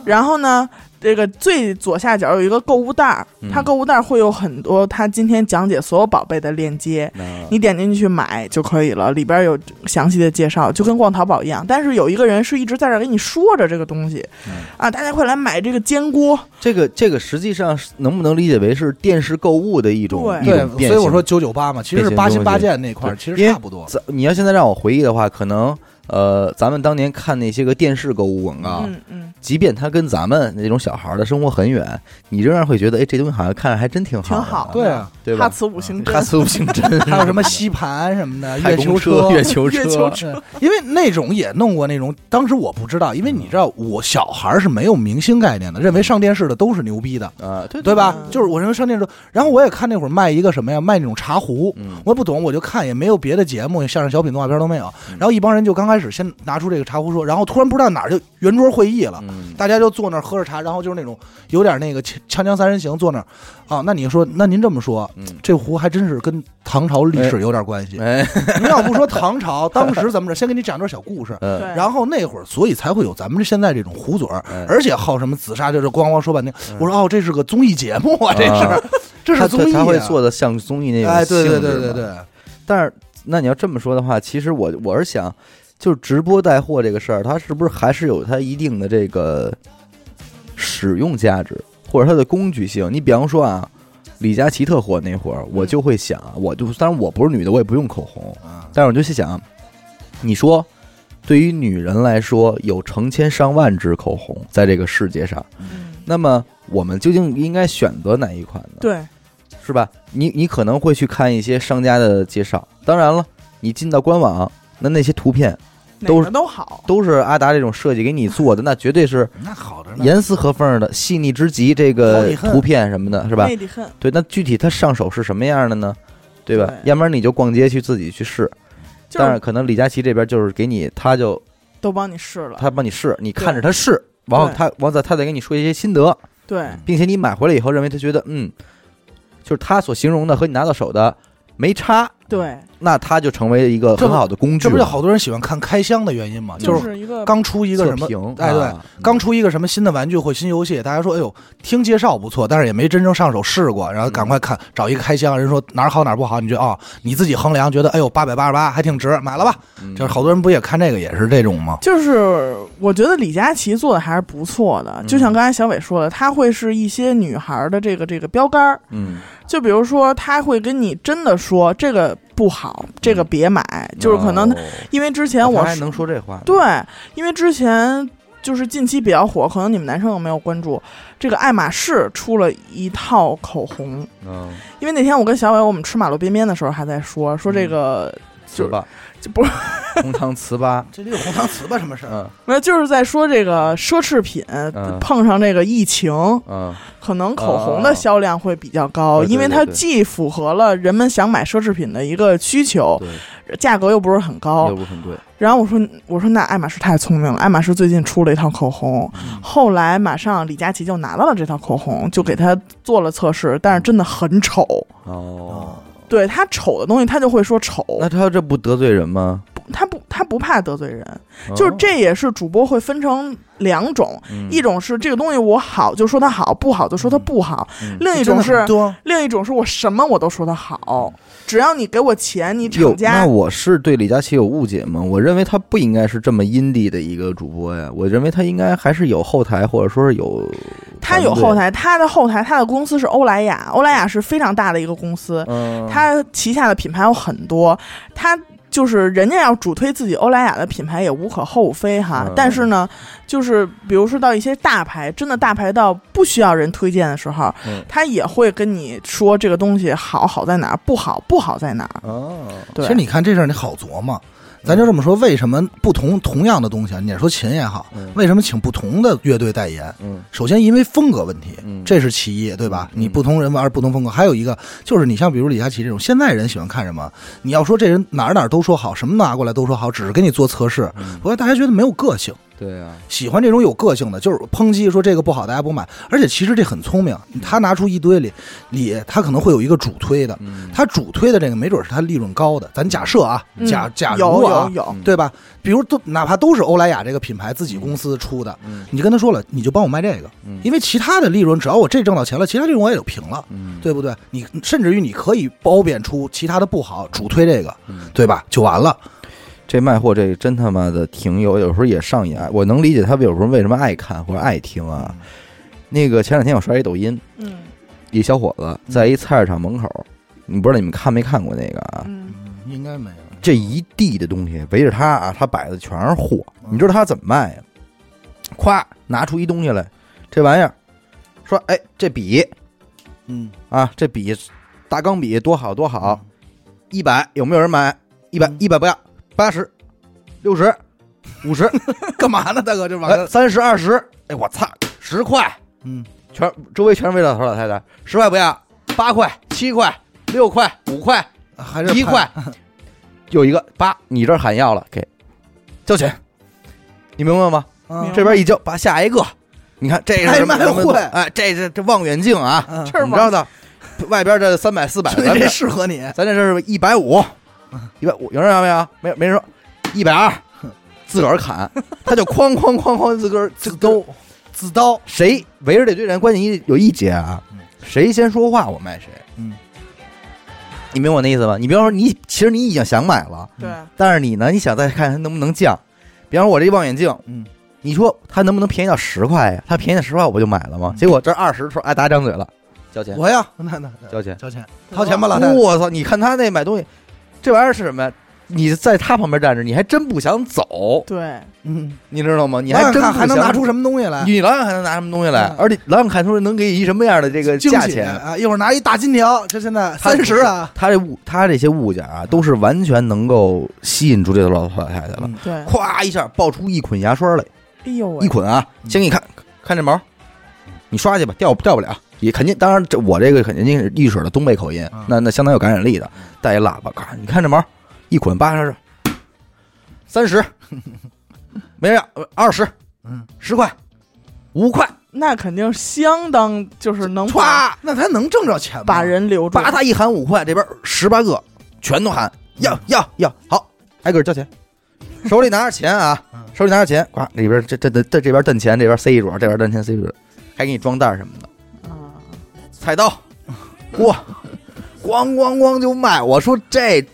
然后呢，这个最左下角有一个购物袋儿，嗯。它购物袋儿会有很多它今天讲解所有宝贝的链接，那你点进去买就可以了，里边有详细的介绍，就跟逛淘宝一样。但是有一个人是一直在这儿给你说着这个东西，嗯。啊，大家快来买这个煎锅，这个这个实际上能不能理解为是电视购物的一种对。所以我说九九八嘛，其实是八心八箭那块儿，其实差不多。你要现在让我回忆的话，可能呃，咱们当年看那些个电视购物广告，嗯嗯，即便它跟咱们那种小孩儿的生活很远，你仍然会觉得，哎，这东西好像看着还真挺好的，挺好对啊，对吧？茨五行针哈，茨五行针，还有什么吸盘什么的，月球车、月球月球车，因为那种也弄过那种，当时我不知道，因为你知道，我小孩儿是没有明星概念的，认为上电视的都是牛逼的，啊，对对吧？嗯就是我认为上电视，然后我也看那会儿卖一个什么呀，卖那种茶壶，嗯。我也不懂，我就看，也没有别的节目，相声、小品、动画片都没有。然后一帮人就刚开始先拿出这个茶壶说，然后突然不知道哪儿就圆桌会议了。嗯，大家就坐那儿喝着茶，然后就是那种有点那个锵锵锵三人行坐那儿，啊，那你说，那您这么说，嗯。这壶还真是跟唐朝历史有点关系。哎，您要不说唐朝当时怎么着，先给你讲段小故事，嗯，然后那会儿，所以才会有咱们现在这种壶嘴儿哎，而且好什么紫砂，就是咣咣说半天。嗯。我说哦，这是个综艺节目啊，这啊是，这 他是综艺啊，他会做的像综艺那种哎，对对性质嘛对对对，但是，那你要这么说的话，其实我我是想，就是直播带货这个事儿，它是不是还是有它一定的这个使用价值，或者它的工具性？你比方说啊，李佳琦特火那会儿，我就会想，我就当然我不是女的，我也不用口红，啊但是我就去想，你说，对于女人来说，有成千上万支口红在这个世界上，嗯那么我们究竟应该选择哪一款呢？对，是吧？你你可能会去看一些商家的介绍，当然了，你进到官网，那那些图片都是都好，都是阿达这种设计给你做的，那绝对是那好着呢，严丝合缝的、细腻之极。这个图片什么的，是吧？对，那具体它上手是什么样的呢？对吧？对要不然你就逛街去自己去试，就是但是可能李佳琦这边就是给你，他就都帮你试了，他帮你试，你看着他试，然后他完再他再给你说一些心得，对并且你买回来以后认为他觉得嗯，就是他所形容的和你拿到手的没差，对，那它就成为一个很好的工具了。这不就好多人喜欢看开箱的原因吗？就是是一个刚出一个什么哎对啊刚出一个什么新的玩具或新游戏，大家说哎呦听介绍不错，但是也没真正上手试过，然后赶快看找一个开箱，人说哪儿好哪儿不好，你觉得哦你自己衡量觉得哎呦八百八十八还挺值，买了吧？嗯就是好多人不也看这个也是这种吗？就是我觉得李佳琦做的还是不错的，就像刚才小伟说的，他会是一些女孩的这个这个标杆儿，嗯，就比如说他会跟你真的说这个不好，这个别买，就是可能哦。因为之前我还能说这话，对，因为之前就是近期比较火，可能你们男生有没有关注？这个爱马仕出了一套口红，嗯，因为那天我跟小伟我们吃马路边边的时候还在说说这个糍粑，就不是。红糖糍粑，这里有红糖糍粑什么事儿？嗯。没有就是在说这个奢侈品、碰上这个疫情，嗯，可能口红的销量会比较高，哦因为它对对既符合了人们想买奢侈品的一个需求，对，价格又不是很高。又。不很贵，然后我说我说那爱马仕太聪明了，爱马仕最近出了一套口红，嗯。后来马上李佳琦就拿到了这套口红，就给他做了测试，但是真的很丑。哦，对他丑的东西，他就会说丑，那他这不得罪人吗？他不他不怕得罪人，哦。就是，这也是主播会分成两种，嗯。一种是这个东西我好就说它好，不好就说它不好，嗯。另一种是另一种是我什么我都说它好，只要你给我钱，你厂家那我是对李佳琦有误解吗？我认为他不应该是这么阴地的一个主播呀，我认为他应该还是有后台，或者说是有他有后，台，他的后台他的公司是欧莱雅，欧莱雅是非常大的一个公司，嗯，他旗下的品牌有很多，他就是人家要主推自己欧莱雅的品牌也无可厚非哈。嗯但是呢，就是比如说到一些大牌，真的大牌到不需要人推荐的时候，嗯他也会跟你说这个东西好好在哪儿，不好不好在哪儿。哦，对，其实你看这事儿你好琢磨，咱就这么说，为什么不同同样的东西啊？你说琴也好嗯，为什么请不同的乐队代言？嗯首先因为风格问题，嗯这是其一，对吧？嗯你不同人玩不同风格，还有一个就是你像比如李佳琦这种，现在人喜欢看什么？你要说这人哪儿哪儿都都说好，什么拿过来都说好，只是给你做测试。不过大家觉得没有个性，对啊，喜欢这种有个性的，就是抨击说这个不好，大家不买。而且其实这很聪明，他拿出一堆里里，他可能会有一个主推的，嗯他主推的这个没准是他利润高的。咱假设啊，嗯假假如啊有，有，对吧？比如都哪怕都是欧莱雅这个品牌自己公司出的，嗯你就跟他说了，你就帮我卖这个，嗯因为其他的利润只要我这挣到钱了，其他利润我也就平了。嗯，对不对？你甚至于你可以褒贬出其他的不好，主推这个，嗯对吧？就完了。这卖货这真他妈的挺有，有时候也上瘾。我能理解他们有时候为什么爱看或者爱听啊。那个前两天我刷一抖音，嗯一小伙子在一菜市场门口，你不知道你们看没看过那个啊？嗯嗯，应该没有。这一地的东西围着他啊，他摆的全是货。你知道他怎么卖呀？咵，拿出一东西来，这玩意儿，说，哎，这笔嗯，啊，这笔，大钢笔多好多好，一百有没有人买？一百嗯一百不要，八十，六十，五十，干嘛呢，大哥？这玩意哎，儿，三十二十，哎，我操，十块，嗯，全周围全是围老头老太太，十块不要，八块，七块，六块，五块，还是一块，有一个八，你这喊要了，给交钱，你明白吗？这边一交，把下一个，你看这是什么哎，这这这望远镜啊，嗯。你知道的，外边这三百四百，咱这适合你。咱这是一百五，一百五，有人要没有？没有，没人说一百二，自个儿砍，他就哐哐哐哐自个儿自刀自刀，谁围着这堆人，关键一有一节啊，谁先说话我卖谁，嗯，你明白我那意思吧？你比方说你其实你已经想买了，对，但是你呢，你想再看它能不能降。比方说我这望远镜，嗯，你说它能不能便宜到十块呀？它便宜到十块我不就买了吗？结果这二十说哎，大家张嘴了，交钱，我呀，那那那交钱。交钱，掏钱吧，老太太。我操！你看他那买东西，这玩意儿是什么呀？你在他旁边站着，你还真不想走，对，嗯，你知道吗？你还真不还能拿出什么东西来？你老想还能拿什么东西来嗯，而且老想看出能给一什么样的这个惊喜价钱。啊！一会儿拿一大金条，这现在他三十啊，他这物，他这些物件啊，都是完全能够吸引住这个老头老太太了。嗯对，咵一下爆出一捆牙刷来，哎呦喂一，捆啊！先给你看看这毛，你刷去吧，掉掉不了。也肯定，当然这我这个肯定是一水的东北口音嗯，那那相当有感染力的，带一喇叭，咔，你看这毛，一捆八十，三十，没人要，二十，嗯，十块，五块，那肯定相当就是能把歘，那他能挣着钱吗？把人留住，叭，他一喊五块，这边十八个全都喊要要要，好，挨个交钱，手里拿着钱啊 嗯，手里拿着钱，呱，里边这这这这这边挣钱，这边塞一桌，这边挣钱塞一桌，还给你装袋什么的，啊，菜刀，哇，咣咣咣就卖。我说这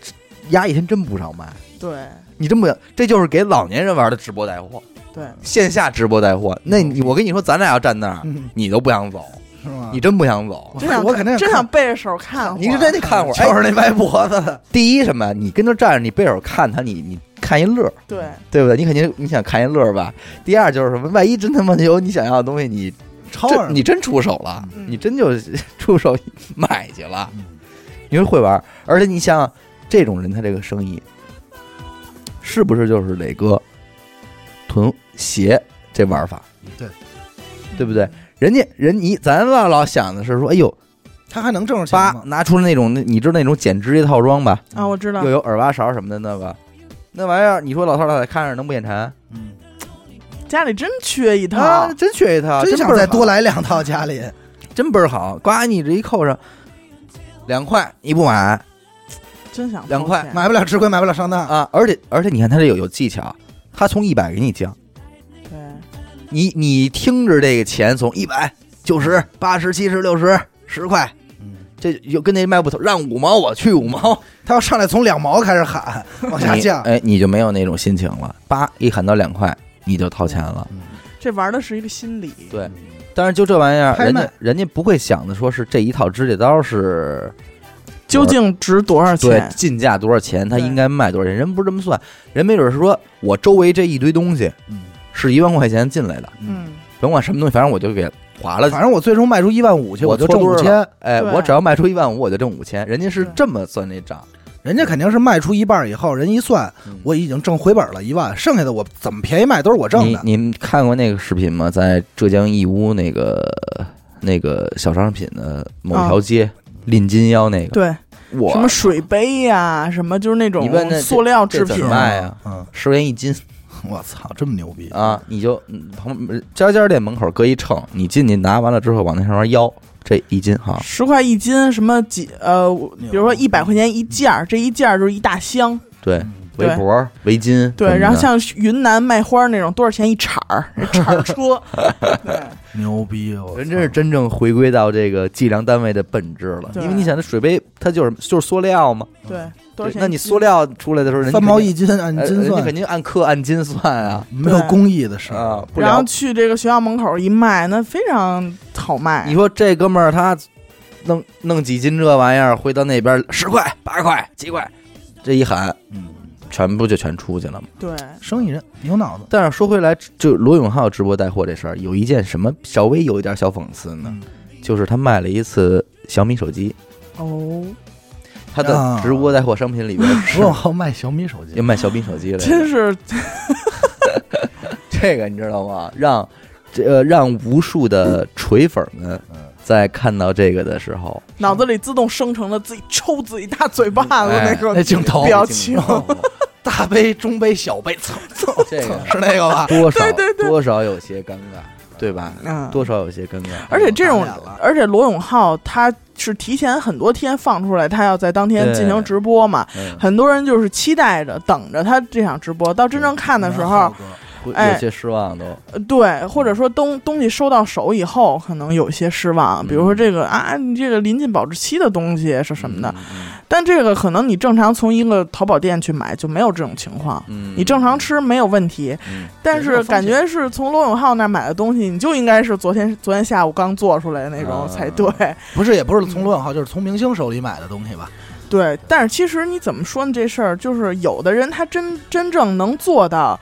压一天真不少卖，对你真不想，这就是给老年人玩的直播带货，对，线下直播带货。那你我跟你说，咱俩要站那儿，嗯你都不想走，是吗？你真不想走。真想我肯定真想背着手看你是真得看会儿，哎就是那歪脖子，第一什么？你跟那站着，你背手看他，你你看一乐，对对不对？你肯定你想看一乐吧。第二就是什么？万一真他妈有你想要的东西，你超真你真出手了，嗯你真就 出手 买去了嗯。你说会玩，而且你想想，这种人他这个生意，是不是就是磊哥囤鞋这玩法？对，对不对？人家人你咱老老想的是说，哎呦，他还能挣着叭钱吗？拿出了那种那你知道那种剪指甲套装吧？啊，我知道又，有耳挖勺什么的那个，那玩意儿，你说老头老太太看着能不眼馋？嗯，家里真缺一套啊，，真缺一套，真想再多来两套家里。真倍儿好。呱，你这一扣上两块，你不买真想两块买不了吃亏，买不了上当。啊？而且而且你看他这有有技巧，他从一百给你降，对，你你听着这个钱从一百、九十、八十、七十、六十、十块，嗯，这就跟那卖不头，让五毛我去五毛，他要上来从两毛开始喊，往下降。哎，你就没有那种心情了。叭一喊到两块，你就掏钱了。这玩的是一个心理，对，但是就这玩意儿，拍卖。人家人家不会想的说是这一套指甲刀是究竟值多少对钱？进价多少钱，他对应该卖多少钱，人不是这么算，人没准是说我周围这一堆东西嗯。是一万块钱进来的，嗯，甭管什么东西，反正我就给划了。反正我最终卖出一万五去，我就挣五千。哎，对。我只要卖出一万五，我就挣五千。人家是对。这么算这账，人家肯定是卖出一半以后，人一算，嗯我已经挣回本了一万，剩下的我怎么便宜卖都是我挣的。你你们看过那个视频吗？在浙江义乌那个那个小商品的某条街，哦拎金腰那个，对，我什么水杯呀、什么就是那种你问那塑料制品卖呀嗯，十块钱一斤 我操，这么牛逼！啊，你就嗯旁边家家店门口搁一秤，你进去拿完了之后往那上面腰，这一斤哈，十块一斤，什么几呃，比如说一百块钱一件儿，这一件儿就是一大箱。对，围对脖、围巾对，然后像云南卖花那种，多少钱一铲儿？铲儿车。对，牛逼！我人真是真正回归到这个计量单位的本质了，因为你想，那水杯它就是就是塑料嘛，对？对那你塑，料出来的时候，人家三毛一斤按呃斤算肯，定按克按斤算啊 没有工艺的事儿啊，然后。去这个学校门口一卖，那非常好卖。你说这哥们儿他弄弄几斤这玩意儿，回到那边十块、八块、几块，这一喊，嗯，全部就全出去了嘛。对，生意人有脑子。但是说回来，就罗永浩直播带货这事儿，有一件什么稍微有一点小讽刺呢？嗯就是他卖了一次小米手机，哦，他的啊。直播带货商品里边 是。罗永浩卖小米手机。要，卖小米手机了真着，是。这个你知道吗？让这呃让无数的锤粉们嗯。在看到这个的时候，脑子里自动生成了自己抽自己大嘴巴子哎那个那镜头。表情。大杯、中杯、小杯，蹭蹭，这个是那个吧？多少对对对。多少有些尴尬，对吧？嗯，多少有些尴尬。而且这种而且罗永浩他是提前很多天放出来，他要在当天进行直播嘛，嗯，很多人就是期待着等着他这场直播，到真正看的时候，有些失望都。呃对，或者说东东西收到手以后，可能有些失望，比如说这个啊，你这个临近保质期的东西是什么的，嗯？但这个可能你正常从一个淘宝店去买就没有这种情况。嗯，你正常吃没有问题，嗯，但是感觉是从罗永浩那儿买的东西，你就应该是昨天昨天下午刚做出来的那种啊才对。不是，也不是从罗永浩，就是从明星手里买的东西吧？对，但是其实你怎么说呢？这事儿就是有的人他真真正能做到，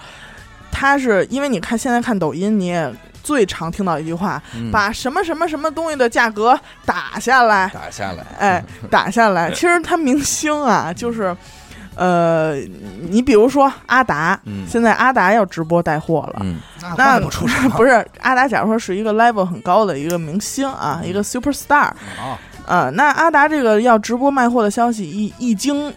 他是因为你看现在看抖音，你也最常听到一句话，嗯。把什么什么什么东西的价格打下来，打下来，哎，打下来。其实他明星啊，就是。呃，你比如说阿达，嗯。现在阿达要直播带货了，嗯。那换不出手，不是阿达，假如说是一个 level 很高的一个明星啊，一个 super star，啊，啊，那阿达这个要直播卖货的消息一一经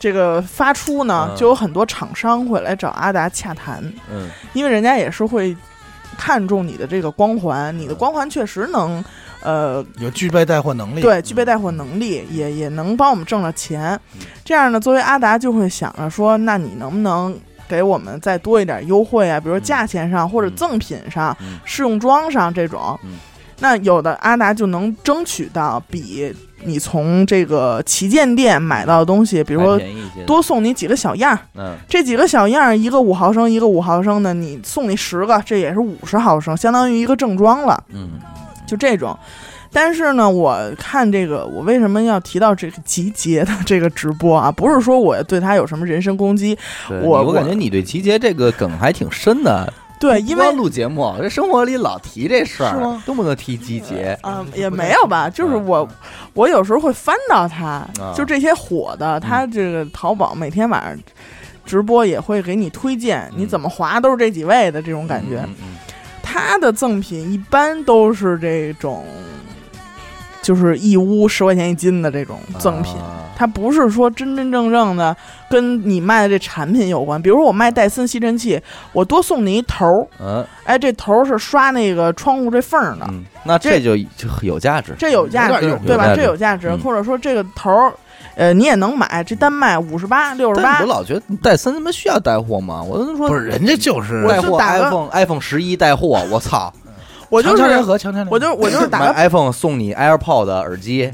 这个发出呢，嗯。就有很多厂商会来找阿达洽谈，嗯。因为人家也是会看重你的这个光环，你的光环确实能呃有具备带货能力。对具备带货能力，也也能帮我们挣了钱。嗯。这样呢，作为阿达就会想着说，那你能不能？给我们再多一点优惠啊，比如说价钱上或者嗯。赠品上、嗯。试用装上这种，嗯那有的阿达就能争取到比你从这个旗舰店买到的东西，比如说多送你几个小样儿，嗯。这几个小样儿，一个五毫升，一个五毫升的，你送你十个，这也是五十毫升，相当于一个正装了，嗯。就这种。但是呢，我看这个，我为什么要提到这个集结的这个直播啊？不是说我对他有什么人身攻击，我我感觉你对集结这个梗还挺深的，对，因为录节目，这生活里老提这事儿是吗，动不动提集结，嗯，也没有吧，就是嗯我，我有时候会翻到它，啊就这些火的，它这个淘宝每天晚上直播也会给你推荐，你怎么划都是这几位的这种感觉。嗯嗯它的赠品一般都是这种，就是义乌十块钱一斤的这种嗯赠品。啊它不是说真真正正的跟你卖的这产品有关，比如说我卖戴森吸尘器，我多送你一头儿，嗯。哎，这头儿是刷那个窗户这缝儿的，嗯，那这就就有价值，这有价值对吧？这有价值，嗯。或者说这个头儿，呃，你也能买，这单卖五十八、六十八我，老觉得戴森他妈需要带货吗？我都说不是人家就是带货，iPhone iPhone 十一带货，我操！我就是强强联合，强强联合，我就我就是打 iPhone 送你 AirPod 耳机，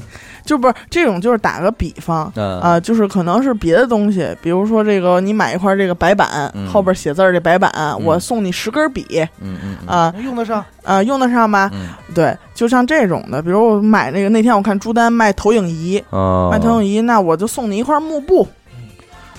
就不是这种，就是打个比方。嗯啊、就是可能是别的东西，比如说这个，你买一块这个白板，嗯后边写字儿这白板，我送你十根笔嗯嗯嗯啊用得上。啊、用得上吧？嗯对，就像这种的，比如我买那个那天我看朱丹卖投影仪，哦，卖投影仪，那我就送你一块幕布，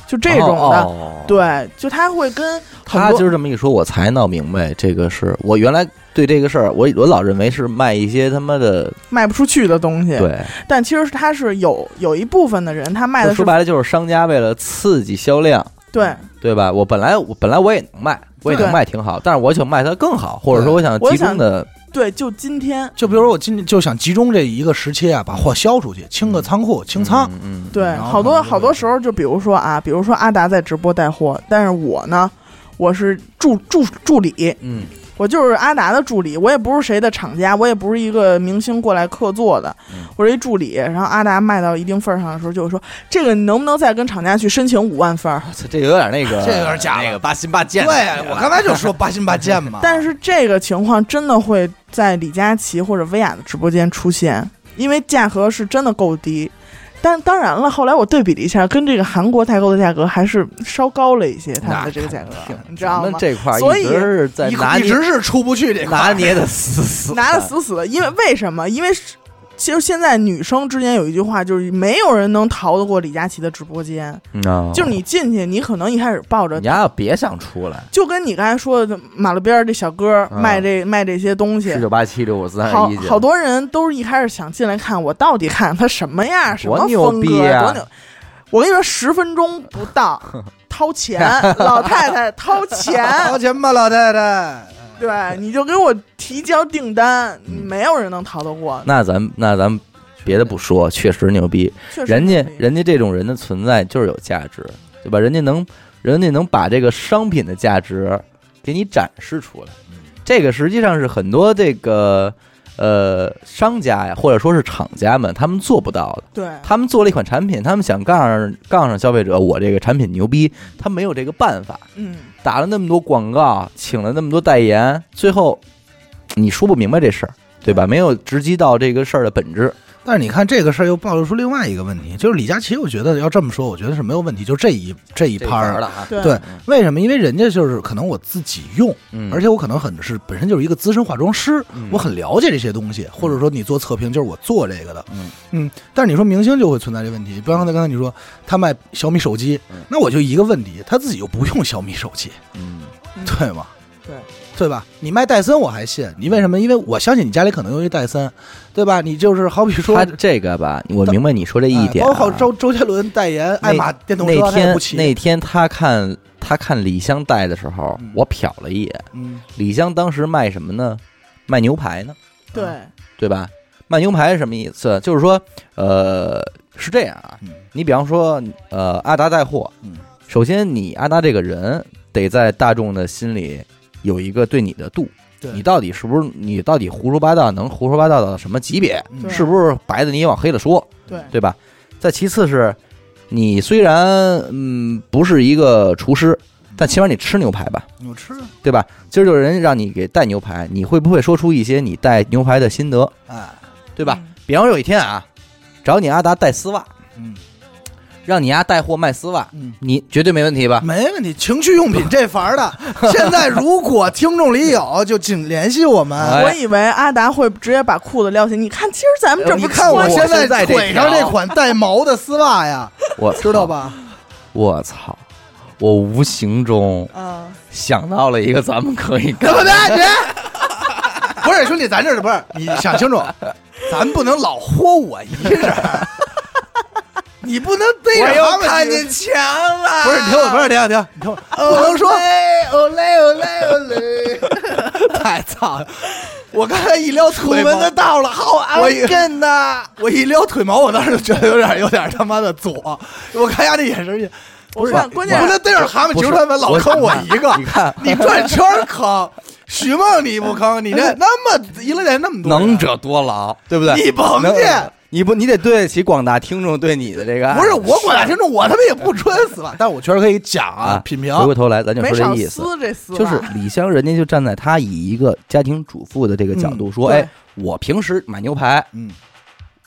就这种的。哦对，就他会跟他多今儿这么一说，我才闹明白，这个是我原来对这个事儿，我我老认为是卖一些他妈的，卖不出去的东西，对，但其实他是有有一部分的人，他卖的说白了就是商家为了刺激销量，对，对吧？我本来我本来我也能卖，我也能卖挺好，但是我想卖它更好，或者说我想集中的对，就今天，就比如说我今天就想集中这一个时期啊，把货销出去，清个仓库，清仓。嗯，嗯，对，好多好多时候，就比如说啊，比如说阿达在直播带货，但是我呢，我是助助助理，嗯，我就是阿达的助理，我也不是谁的厂家，我也不是一个明星过来客座的，嗯我是一助理。然后阿达卖到一定份儿上的时候，就是说这个你能不能再跟厂家去申请五万份儿？这有点那个，这有点假那个八心八箭对我刚才就说八心八箭嘛。但是这个情况真的会在李佳琦或者薇娅的直播间出现，因为价格是真的够低。但当然了，后来我对比了一下，跟这个韩国代购的价格还是稍高了一些，他们的这个价格，你知道吗？这块所以一直是在一拿捏一直是出不去这块拿捏的死死 的，拿的死死的，因为为什么？因为是其实现在女生之间有一句话，就是没有人能逃得过李佳琦的直播间。就是你进去，你可能一开始抱着你，要别想出来，就跟你刚才说的马路边儿这小哥嗯卖这卖这些东西。十，九八七六五四三好二一好多人都是一开始想进来看，我到底看他什么样，什么多牛风格，多牛！我跟你说，十分钟不到，掏钱，老太太掏钱，掏钱吧，老太太。对，你就给我提交订单，嗯没有人能逃得过。那咱那咱别的不说，确实牛逼，确实人家人家这种人的存在就是有价值，对吧？人家能人家能把这个商品的价值给你展示出来，这个实际上是很多这个呃商家呀，或者说是厂家们他们做不到的。对他们做了一款产品，他们想杠上杠上消费者，我这个产品牛逼，他没有这个办法，嗯，打了那么多广告，请了那么多代言，最后你说不明白这事儿，对吧？没有直击到这个事儿的本质。但是你看这个事儿又暴露出另外一个问题，就是李佳琦，我觉得要这么说，我觉得是没有问题，就这一这一趴儿了啊，对对，为什么？因为人家就是可能我自己用，嗯而且我可能很是本身就是一个资深化妆师，嗯我很了解这些东西，或者说你做测评就是我做这个的，嗯嗯。但是你说明星就会存在这问题，比方刚才刚才你说他卖小米手机嗯，那我就一个问题，他自己又不用小米手机，嗯嗯对吗？对对吧？你卖戴森我还信，你为什么？因为我相信你家里可能用一戴森，对吧？你就是好比说他，这个吧，我明白你说这一点、啊。哎包括周周杰伦代言爱玛电动车，那天。那天他看他看李湘带的时候嗯，我瞟了一眼，嗯，李湘当时卖什么呢？卖牛排呢，对，对吧？卖牛排是什么意思？就是说，呃，是这样啊。嗯你比方说，呃，阿达带货，嗯首先你阿达这个人得在大众的心里有一个对你的度，对你到底是不是你到底胡说八道能胡说八道到什么级别？是不是白的你也往黑的说，对。对吧？再其次是，你虽然嗯不是一个厨师，但起码你吃牛排吧，我吃啊，对吧？今儿就人让你给带牛排，你会不会说出一些你带牛排的心得，哎，对吧？嗯？比方说有一天啊，找你阿达带丝袜，嗯让你丫带货卖丝袜，嗯。你绝对没问题吧？没问题，情趣用品 这法儿的，现在如果听众里有，就请联系我们。哎我以为阿达会直接把裤子撩起，你看今儿咱们这不你看我现现在腿上条这款带毛的丝袜呀，我知道？吧？我操！我无形中啊，想到了一个咱们可以干对不对？你不是兄弟，咱这是不是？你想清楚，咱不能老豁我一人，你不能逮着他们看见墙了不是，你听我，不是，听我，听我，你听我，不能说哦嘞哦嘞哦嘞，太操了！我刚才一撩腿毛，的到了，好我一真的。我一撩腿毛，我当时就觉得有点有点他妈的左。我看人家那眼神儿，我看关键不能逮着蛤蟆不是揪他们，老坑我一个。你看，你转圈儿坑，许梦你不坑，你这那么一乐店那么多人，能者多劳，对不对？你甭能介，你不，你得对得起广大听众对你的这个爱不是我广大听众，我他妈也不穿丝袜，但我确实可以讲啊啊，品评。回过头来，咱就说这意思，就是李湘，人家就站在他以一个家庭主妇的这个角度说，嗯哎，我平时买牛排，嗯，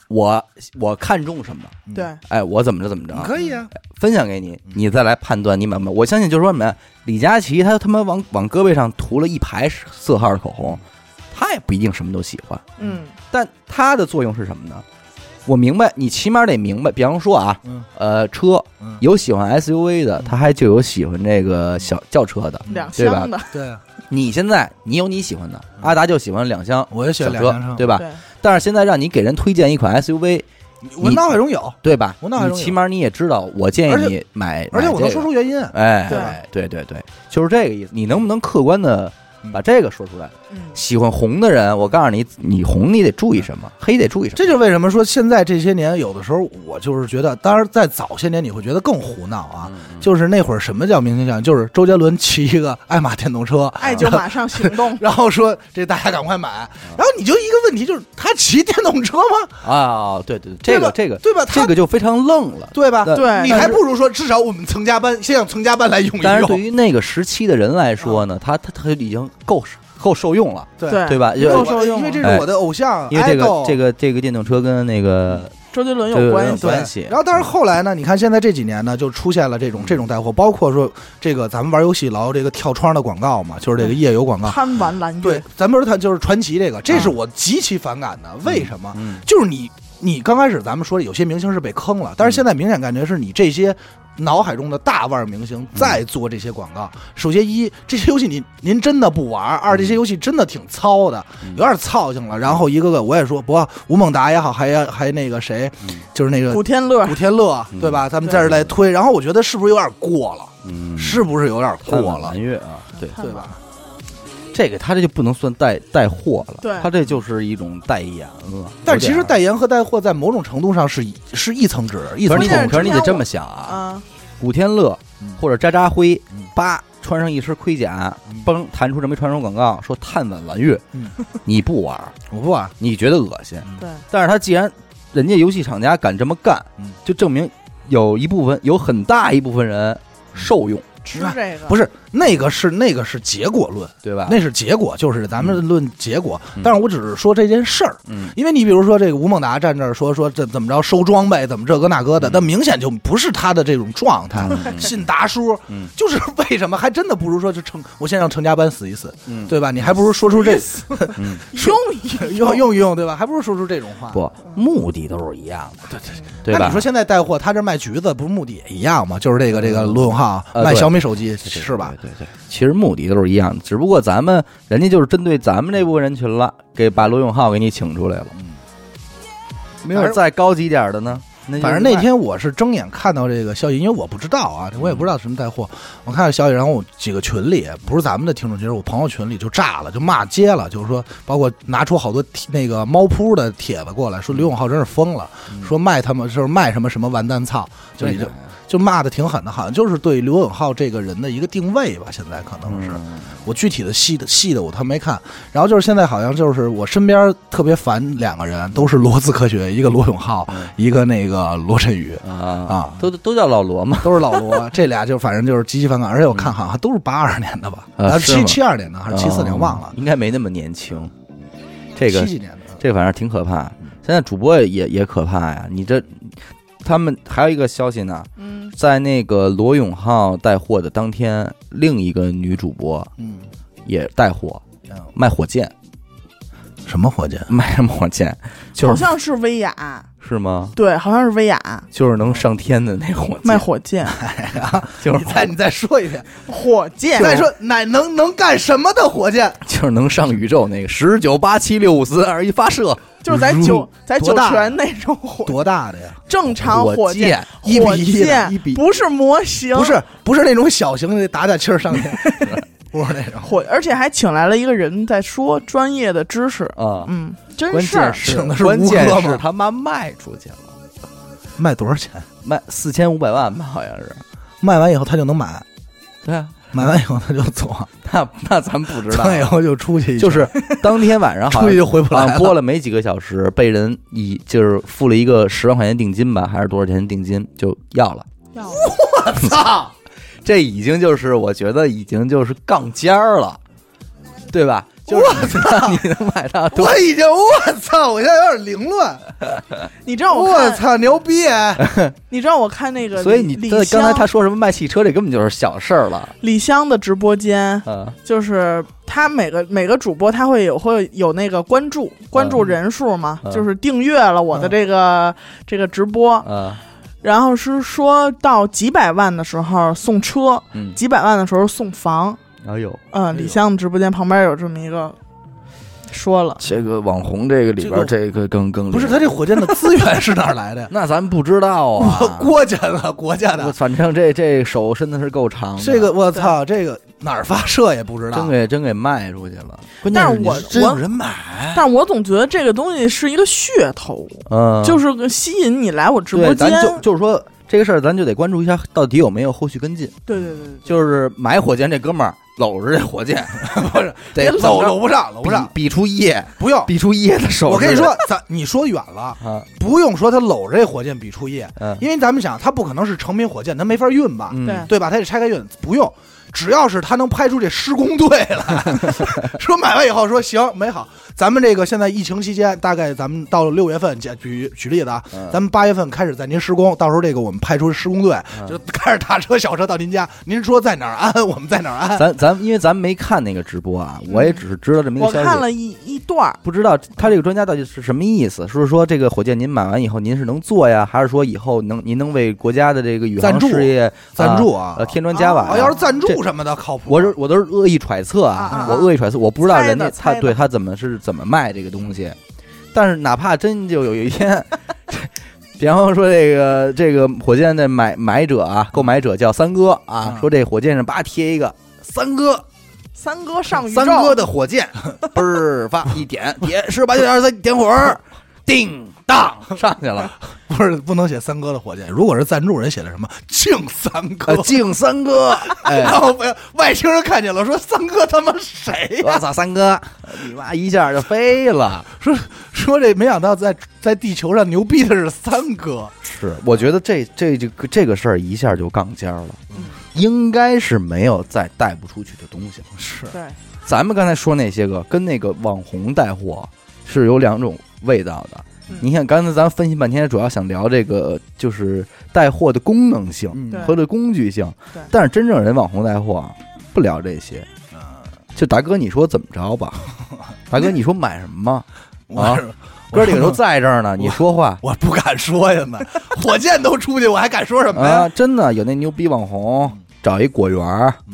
我我看中什么，对，哎，我怎么着怎么着，可以啊，分享给你，你再来判断你买不买。我相信就是说什么呀？李佳琦他他妈往往胳膊上涂了一排色号的口红，他也不一定什么都喜欢，嗯，但他的作用是什么呢？我明白，你起码得明白。比方说啊，嗯呃，车嗯，有喜欢 SUV 的，他还就有喜欢这个小轿车的。两对吧箱的，对啊，你现在你有你喜欢的，阿达就喜欢两厢我也喜小车欢两厢车，，对吧？对，但是现在让你给人推荐一款 SUV，我脑海中有，对吧？我脑海中有你起码你也知道，我建而且议你买，而且我能说出原因。哎，对对对，就是这个意思。你能不能客观的把这个说出来。嗯，喜欢红的人，我告诉你，你红你得注意什么，黑得注意什么。这就是为什么说现在这些年，有的时候我就是觉得，当然在早些年你会觉得更胡闹啊，就是那会儿什么叫明星效应，就是周杰伦骑一个爱玛电动车，爱就马上行动。然后说这大家赶快买，然后你就一个问题就是他骑电动车吗？啊，对对，这对这个这个对吧？他这个就非常愣了。对吧？对对你还不如说至少我们曾家班先让曾家班来用一用但是对，于那个时期的人来说呢，他他他已经够够受用了，对对对吧？够就受用因为这是我的偶像，因为这个这个这个电动车跟那个周杰伦有关系，有关系然后，但是后来呢？你看现在这几年呢，就出现了这种这种带货，包括说这个咱们玩游戏老有这个跳窗的广告嘛，就是这个夜游广告。贪玩蓝对月，，咱不是谈就是传奇这个，这是我极其反感的。为什么？嗯就是你你刚开始咱们说有些明星是被坑了，但是现在明显感觉是你这些。脑海中的大腕明星在做这些广告。首先一，这些游戏您您真的不玩；二，这些游戏真的挺糙的，有点操性了。然后一个个我也说，不过吴孟达也好，还还那个谁，就是那个古天乐古天乐，对吧？咱们在这儿来推，然后我觉得是不是有点过了？嗯，是不是有点过了蓝？月啊，对，对吧？这个他这就不能算带带货了，对。他这就是一种代言了。但其实代言和带货在某种程度上是一是一层纸，一层可是你得，关键是可是你得这么想啊，啊，古天乐嗯。或者渣渣辉嗯，叭穿上一身盔甲嗯，嘣弹出这么一传说广告，说探晚蓝月嗯，你不玩，我不玩。你觉得恶心，对，但是他既然人家游戏厂家敢这么干嗯，就证明有一部分有很大一部分人受用，吃这个。不是那个是那个是结果论，对吧？那是结果，就是咱们论结果。嗯但是我只是说这件事儿，嗯因为你比如说这个吴孟达站这儿说说这怎么着收装备，怎么这个那个的，嗯那明显就不是他的这种状态。嗯信达叔嗯就是为什么还真的不如说就成我先让成家班死一死，嗯，对吧？你还不如说出这嗯，用一用用一用，对吧？还不如说出这种话。不，目的都是一样的，对对对？那你说现在带货，他这卖橘子，不是目的也一样吗？就是这个这个罗永浩卖小米手机对是吧？？对对对，其实目的都是一样的，只不过咱们人家就是针对咱们这部分人群了，给把罗永浩给你请出来了。嗯没有再高级点儿的呢？那反正那天我是睁眼看到这个消息，因为我不知道啊，我也不知道什么带货。我看到消息，然后我几个群里，不是咱们的听众群，我朋友群里就炸了，就骂街了，就是说，包括拿出好多那个猫扑的帖子过来，说刘永浩真是疯了，说卖他们就是卖什么什么完蛋操，就已经就骂的挺狠的，好像就是对刘永浩这个人的一个定位吧，现在可能是。嗯我具体的细的细的我他没看，然后就是现在好像就是我身边特别烦两个人，都是罗字科学，一个罗永浩，一个那个罗振宇，啊啊都都叫老罗嘛。都是老罗，这俩就反正就是极其反感，而且我看好像都是八二年的吧，啊七七二年的还是七四年忘了哦，应该没那么年轻。这个七几年的，这个反正挺可怕。现在主播也也可怕呀，你这他们还有一个消息呢，嗯，在那个罗永浩带货的当天，另一个女主播嗯，也带货，嗯卖火箭，什么火箭？卖什么火箭？就是好像是薇娅，是吗？对，好像是威亚。就是能上天的那火箭，卖火箭，哎呀就是你再你再说一遍，火箭，再说哪能能干什么的火箭？就是能上宇宙那个十九八七六五四二一发射。就是咱九咱九多大泉那种火，多大的呀？正常火箭，一比火一的箭一比不是模型，不是不是那种小型的打打气儿上天，不是那种。火，而且还请来了一个人在说专业的知识，啊！嗯，真关事儿，是请的是关键吴哥吗是他妈卖出去了，卖多少钱？卖四千五百万吧，好像是。卖完以后他就能买，对啊，买完以后他就走，那那咱不知道完，以后就出去一圈，就是当天晚上 好像出去就回不来播了没几个小时，被人以就是付了一个十万块钱定金吧，还是多少钱定金就要了。要我操！这已经就是我觉得已经就是杠尖儿了，对吧？就是你能买到多我已经我操！我现在有点凌乱。你知道我我，操，牛逼！你知道我看那个所以你李刚才他说什么卖汽车，这根本就是小事儿了。李湘的直播间，嗯就是他每个每个主播他会有会有那个关注关注人数嘛，嗯就是订阅了我的这个、这个直播，嗯然后是说到几百万的时候送车，嗯，几百万的时候送房。哎呦，嗯，李湘的直播间旁边有这么一个说了，这个网红这个里边这这个更更不是他这火箭的资源是哪儿来的呀？那咱不知道啊。我国家的国家的，反正这这手伸的是够长的。这个我操，这个哪儿发射也不知道真。给真给卖出去了。关键但是我你真我人买，但是我总觉得这个东西是一个噱头，嗯，就是吸引你来我直播，间。咱就就是说这个事儿，咱就得关注一下到底有没有后续跟进。对对对对，就是买火箭这哥们儿搂着这火箭，不是得搂搂不上，搂不上，比比出夜，不用。比出夜的手势。我跟你说，咱你说远了，啊，不用说他搂着这火箭比出夜，嗯因为咱们想，他不可能是成品火箭，他没法运吧，对吧？他得拆开运，不用。只要是他能拍出这施工队来，说买完以后说行没好，咱们这个现在疫情期间，大概咱们到了六月份，举举举例子啊，嗯咱们八月份开始在您施工，到时候这个我们派出施工队，嗯就开着大车小车到您家，您说在哪儿安，我们在哪儿安。咱咱因为咱没看那个直播啊，我也只是知道这么一我个消息。看了一一段，不知道他这个专家到底是什么意思？是说这个火箭您买完以后您是能做呀，还是说以后能您能为国家的这个宇航事业赞助啊呃添砖加瓦要是赞助什么的靠谱。我是我都是恶意揣测啊，我恶意揣测，我不知道人家他对他怎么是怎么卖这个东西，但是哪怕真就有一天，比方说这个这个火箭的买买者啊，购买者叫三哥啊，嗯。说这火箭上叭贴一个三哥。三哥上宇宙，三哥的火箭，嘣儿发一点点十八九点二三点火儿，叮当 上去了，不是不能写三哥的火箭，如果是赞助人写的什么敬三哥呃，，敬三哥，哎然。后被外星人看见了，说三哥他妈谁呀、我操，三哥，你妈一下就飞了。说说这没想到在在地球上牛逼的是三哥，是，我觉得这这这个这个事儿一下就杠尖儿了，嗯应该是没有再带不出去的东西了。是对，咱们刚才说那些个跟那个网红带货是有两种味道的。嗯你看，刚才咱分析半天，主要想聊这个就是带货的功能性和这工具性对，但是真正人网红带货啊不聊这些。就大哥，你说怎么着吧？大哥，你说买什么？啊哥几个都在这儿呢，你说话 我不敢说呀，妈，火箭都出去，我还敢说什么呀？啊！真的有那牛逼网红找一果园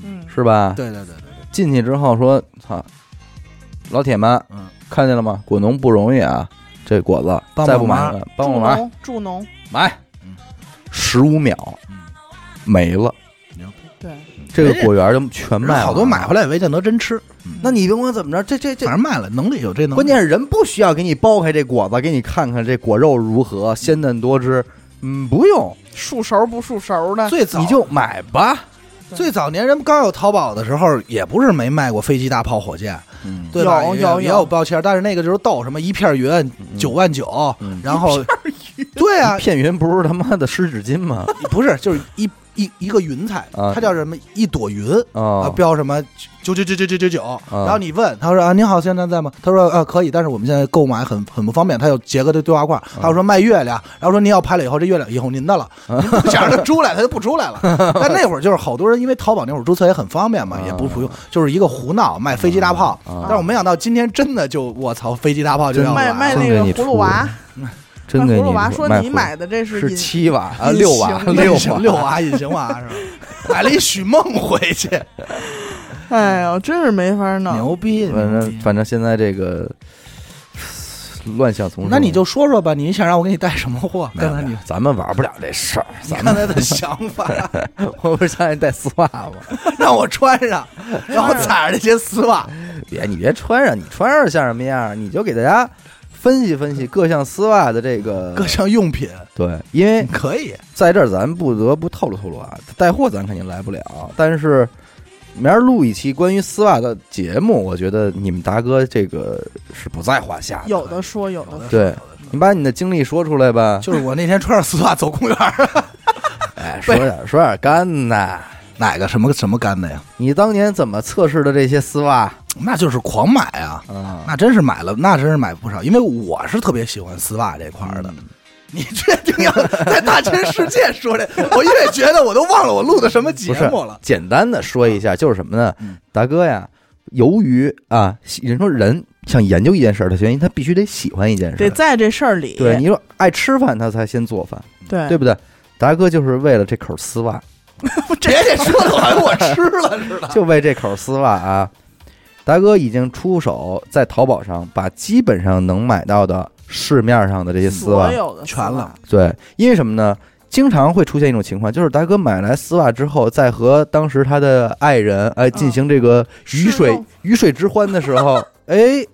嗯，是吧？对对对对对，进去之后说：“操，老铁们，嗯，看见了吗？果农不容易啊，这果子再不买了，帮我买助农助农，买。嗯，十五秒嗯。没了，对，这个果园就全卖了。好多买回来也未见得真吃，那你甭管怎么着，这这这反，正卖了，能力有这能力。关键是人不需要给你剥开这果子，给你看看这果肉如何鲜嫩多汁。嗯，不用，束熟不束熟的，最早。你就买吧。最早年人刚有淘宝的时候，也不是没卖过飞机、大炮、火箭，嗯，对吧？有有也有标签，但是那个就是逗什么一片云九万九嗯，然后对啊，片云不是他妈的湿纸巾吗？不是就是一一一个云彩，啊。它叫什么？一朵云啊，啊，标什么？九九九九九九九，然后你问他说啊您好，现在在吗？他说啊可以，但是我们现在购买很很不方便，他有杰哥的对话框，还有说卖月亮，然后说您要拍了以后这月亮以后您的了，您不想让它出来，他就不出来了。但那会儿就是好多人因为淘宝那会儿注册也很方便嘛，啊。也不不用，就是一个胡闹卖飞机大炮，啊但是我没想到今天真的就我操飞机大炮就要卖卖那个葫芦娃，真给你卖葫芦娃说你买的这是是七瓦啊，六瓦，六瓦六娃隐形娃是吧？买了一许梦回去，哎呦，真是没法弄。牛逼！反正反正现在这个乱象丛生。那你就说说吧，你想让我给你带什么货？刚才你咱们玩不了这事儿，咱们的想法，我不是想让你带丝袜吗？让我穿上，然后踩着这些丝袜，别你别穿上，你穿上像什么样？你就给大家分析分析各项丝袜的这个各项用品对，因为可以。在这儿咱不得不透露透露啊，带货咱肯定来不了，但是明儿录一期关于丝袜的节目，我觉得你们达哥这个是不在话下的。有的说，有的说。对你把你的经历说出来吧，就是我那天穿着丝袜走公园儿，哎，说点说点干的。哪个什么什么干的呀？你当年怎么测试的这些丝袜那就是狂买啊！啊？那真是买了，那真是买不少。因为我是特别喜欢丝袜这块儿的。你确定要在大千世界说这？我越觉得我都忘了我录的什么节目了。简单的说一下，就是什么呢嗯？达哥呀，由于啊，人说人想研究一件事儿的原因，他必须得喜欢一件事儿。得在这事儿里，对，你说爱吃饭，他才先做饭，对对不对？达哥就是为了这口丝袜，别这说的好像我吃了似的。就为这口丝袜啊，达哥已经出手在淘宝上把基本上能买到的市面上的这些丝袜所，有的全了，对，因为什么呢？经常会出现一种情况，就是达哥买来丝袜之后，在和当时他的爱人哎进行这个鱼水鱼水之欢的时候，哎，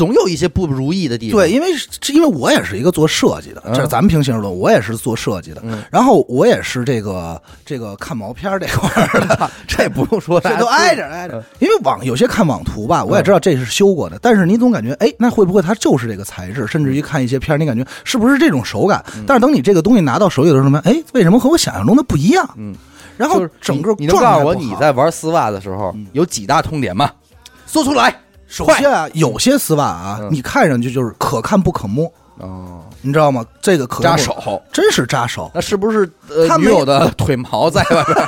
总有一些不如意的地方。对，，因为是因为我也是一个做设计的，嗯这是咱们平行论，我也是做设计的，嗯然后我也是这个这个看毛片这块儿的，这不用说，这都挨着挨嗯着。因为网有些看网图吧，我也知道这是修过的，但是你总感觉，哎，那会不会它就是这个材质？甚至于看一些片儿，你感觉是不是这种手感？嗯但是等你这个东西拿到手里的时候，哎，为什么和我想象中的不一样？嗯，然后整个你你能告诉我你在玩丝袜的时候嗯有几大痛点吗？说出来。首先啊，有些丝袜啊，嗯你看上去就是可看不可摸，哦，你知道吗？这个可看不扎手，真是扎手。那是不是呃他没女友的腿毛在外边？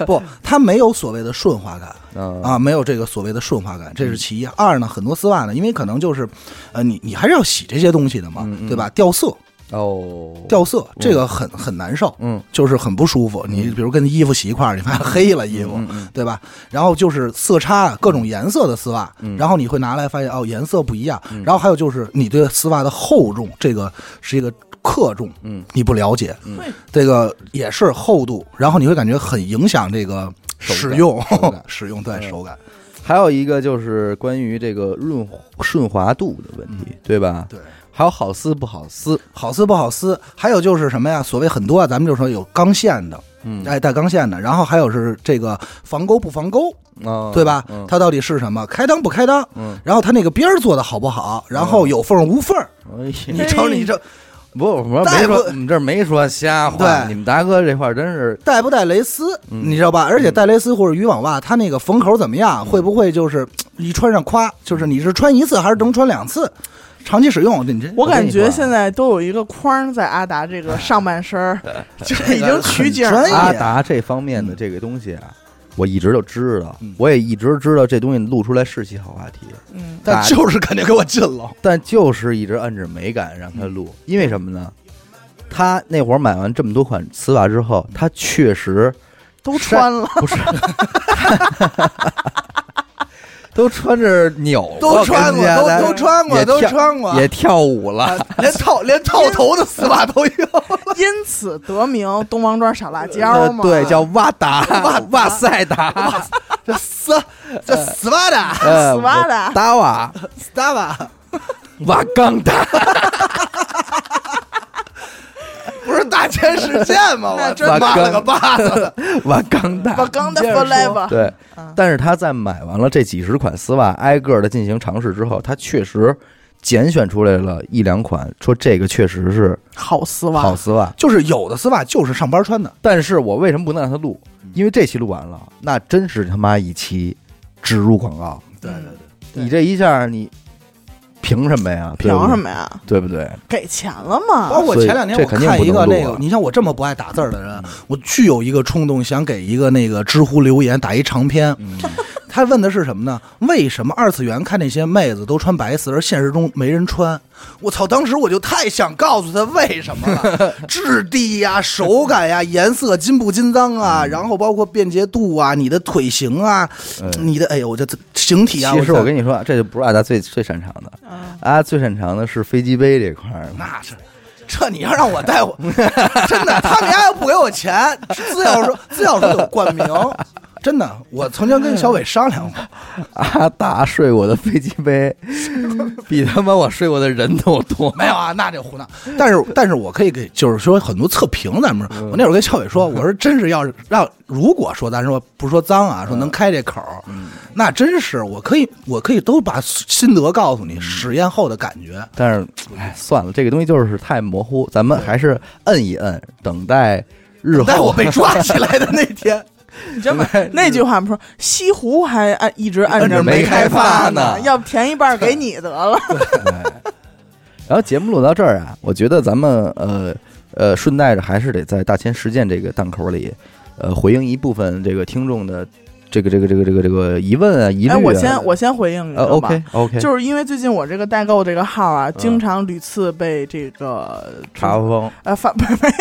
不，它没有所谓的顺滑感嗯啊，没有这个所谓的顺滑感，这是其一。二呢，很多丝袜呢，因为可能就是，呃，你你还是要洗这些东西的嘛，对吧？掉色，哦，掉色，这个很很难受，嗯就是很不舒服。你比如跟衣服洗一块儿，你发现黑了衣服，对吧？然后就是色差，各种颜色的丝袜，嗯然后你会拿来发现哦，颜色不一样。然后还有就是你对丝袜的厚重，这个是一个克重，嗯，你不了解，嗯这个也是厚度，然后你会感觉很影响这个使用使用对嗯手感。还有一个就是关于这个润顺滑度的问题，对吧？对，还有好撕不好撕，好撕不好撕，还有就是什么呀？所谓很多啊，咱们就说有钢线的，嗯哎，带钢线的，然后还有是这个防钩不防钩，哦对吧？嗯它到底是什么？开裆不开裆？嗯，然后它那个边儿做的好不好？然后有缝儿无缝儿？你瞅你这 不，我没说，我们这没说瞎话。对你们大哥这块儿真是带不带蕾丝？嗯你知道吧？而且带蕾丝或者渔网袜，它那个缝口怎么样？会不会就是一穿上夸？就是你是穿一次还是能穿两次？长期使用，你这我感觉现在都有一个框在阿达这个上半身儿，就是已经取景了。阿达这方面的这个东西啊，我一直都知道嗯，我也一直知道这东西录出来是期好话题，嗯，但就是肯定给我禁了。但就是一直摁着没敢让他录，因为什么呢？他那会儿买完这么多款丝袜之后，他确实都穿了，不是，都穿着扭，都穿过，都都穿过，都穿过，也跳舞了。连套连套头的丝袜都有。因此得名东王庄傻辣椒嘛。呃对，叫哇达哇哇塞达，这丝这丝袜的呃丝袜达。达瓦。丝袜，瓦岗达，不是大千世界吗？我真妈了个巴子！瓦岗达我。刚的接着说 forever，对嗯，但是他在买完了这几十款丝袜，挨个的进行尝试之后，他确实拣选出来了一两款，说这个确实是好丝袜，好丝袜。就是有的丝袜就是上班穿的，但是我为什么不能让他录？因为这期录完了，那真是他妈一期植入广告。对对对，你这一下你凭什么呀？凭什？么呀？对不对？给钱了嘛包？括前两天我看一个那个你像我这么不爱打字儿的人，我具有一个冲动，想给一个那个知乎留言打一长篇。嗯他问的是什么呢？为什么二次元看那些妹子都穿白丝，而现实中没人穿？我操！当时我就太想告诉他为什么了，质地呀、手感呀、颜色金不金脏啊，然后包括便捷度啊、你的腿型啊、嗯你的哎呦，我这形体啊，其实我跟你说，这就不是阿达最最擅长的，嗯阿达最擅长的是飞机杯这块儿。那是。这你要让我带我，真的，他们家要不给我钱，资料说资料说有冠名，真的，我曾经跟小伟商量过，阿大睡我的飞机杯，比他妈我睡过的人都多。没有啊，那就胡闹。但是，但是我可以给，就是说很多测评，咱们说，我那会儿跟小伟说，我说真是要是让，如果说咱说不说脏啊，说能开这口儿，那真是我可以，我可以都把心得告诉你，实验后的感觉。但是，哎，算了，这个东西就是太模糊，咱们还是摁一摁，等待日后。在我被抓起来的那天，你真把 那句话不说，西湖还按一直按着没开开发呢要不填一半给你得了。哎然后节目录到这儿啊，我觉得咱们呃呃顺带着还是得在大千实践这个档口里，呃回应一部分这个听众的这个这个这个这个这个疑问啊疑虑哎，我先我先回应你 OK OK，就是因为最近我这个代购这个号啊，经常屡次被这个查封呃发不是不是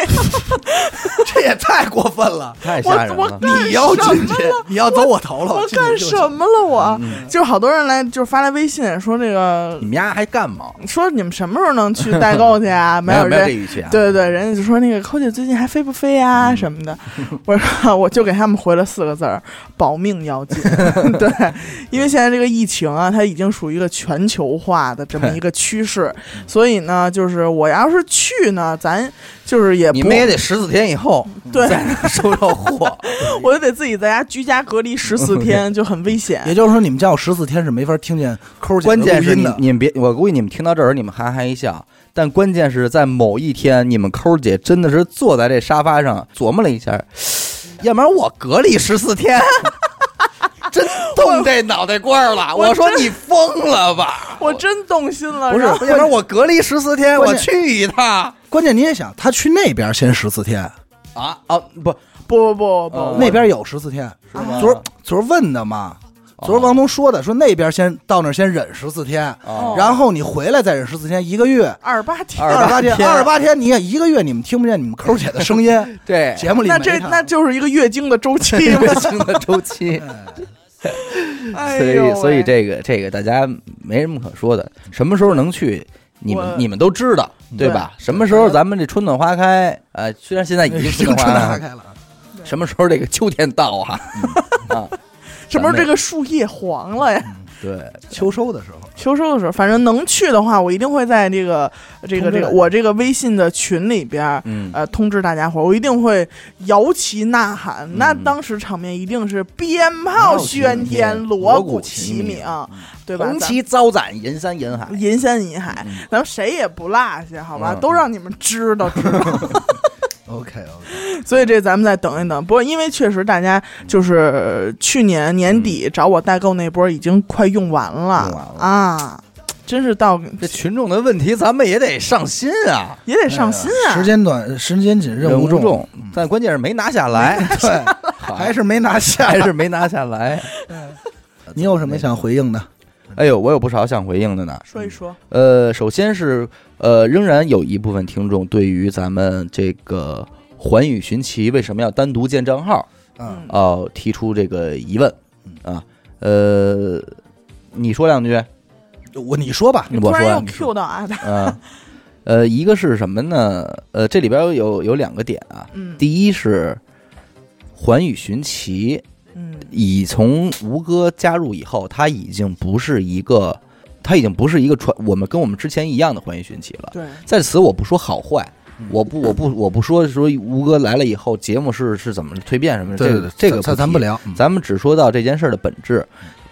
这也太过分了！太吓人我了。你要进去，你要走我头了，我干什么了我？就好多人来就是发来微信说这个你们家还干嘛？说你们什么时候能去代购去啊？没有人这语气啊？对对对，人家就说那个寇姐最近还飞不飞呀、什么的，我说我就给他们回了四个字儿：保命要紧。对，因为现在这个疫情啊，它已经属于一个全球化的这么一个趋势，所以呢，就是我要是去呢，咱就是也不你们也得十四天以后 对，再收到货。我就得自己在家居家隔离十四天，就很危险。也就是说，你们家有十四天是没法听见抠姐关键是你。你们别，我估计你们听到这儿你们哈哈一笑，但关键是在某一天，你们抠姐真的是坐在这沙发上琢磨了一下，要不然我隔离十四天。真动这脑袋瓜了！我我说你疯了吧？我真动心了，不是要不然我隔离十四天，我去一趟关键你也想，他去那边先十四天，啊！哦，不，不不不不，嗯那边有十四天。是吗？昨儿昨儿问的嘛，昨儿王东说的，说那边先到那儿先忍十四天，哦然后你回来再忍十四天，一个月。二十八天，二十八天，天二十八天，你也一个月，你们听不见你们抠姐的声音，对，节目里那这那就是一个月经的周期嘛。月经的周期。所以，所以这个这个大家没什么可说的。什么时候能去，你们你们都知道，对吧？什么时候咱们这春暖花开？呃，虽然现在已经春暖春暖花花开了，开了。什么时候这个秋天到啊？啊，什么时候这个树叶黄了呀？对，秋收的时候，秋收的时候，反正能去的话，我一定会在这个这个这个我这个微信的群里边。嗯，呃，通知大家伙，我一定会摇旗呐喊，那当时场面一定是鞭炮喧天，锣鼓齐鸣，对吧？红旗招展，人山人海。银山银海，嗯咱们谁也不落下，好吧？嗯都让你们知道知道。OK OK，所以这咱们再等一等。不过因为确实大家就是去年年底找我代购那波已经快用完了用完了啊，真是到这群众的问题，咱们也得上心啊，也得上心啊。时间短，时间紧，任务务重，重，但关键是没拿下来，对，还是没拿下。还是没拿下来。你有什么想回应的？哎呦，我有不少想回应的呢。说一说，呃，首先是呃，仍然有一部分听众对于咱们这个环宇寻奇为什么要单独建账号，嗯，哦、提出这个疑问啊。呃，你说两句，我你说吧，突然又我说两句。Q 到阿达，啊，呃，一个是什么呢？呃，这里边有有两个点啊。嗯第一是环宇寻奇，嗯已从吴哥加入以后，他已经不是一个，它已经不是一个传我们跟我们之前一样的环宇寻奇了。对，在此我不说好坏，我不我不我不说说吴哥来了以后节目是是怎么蜕变什么的，这个这个咱咱不聊，嗯。咱们只说到这件事儿的本质，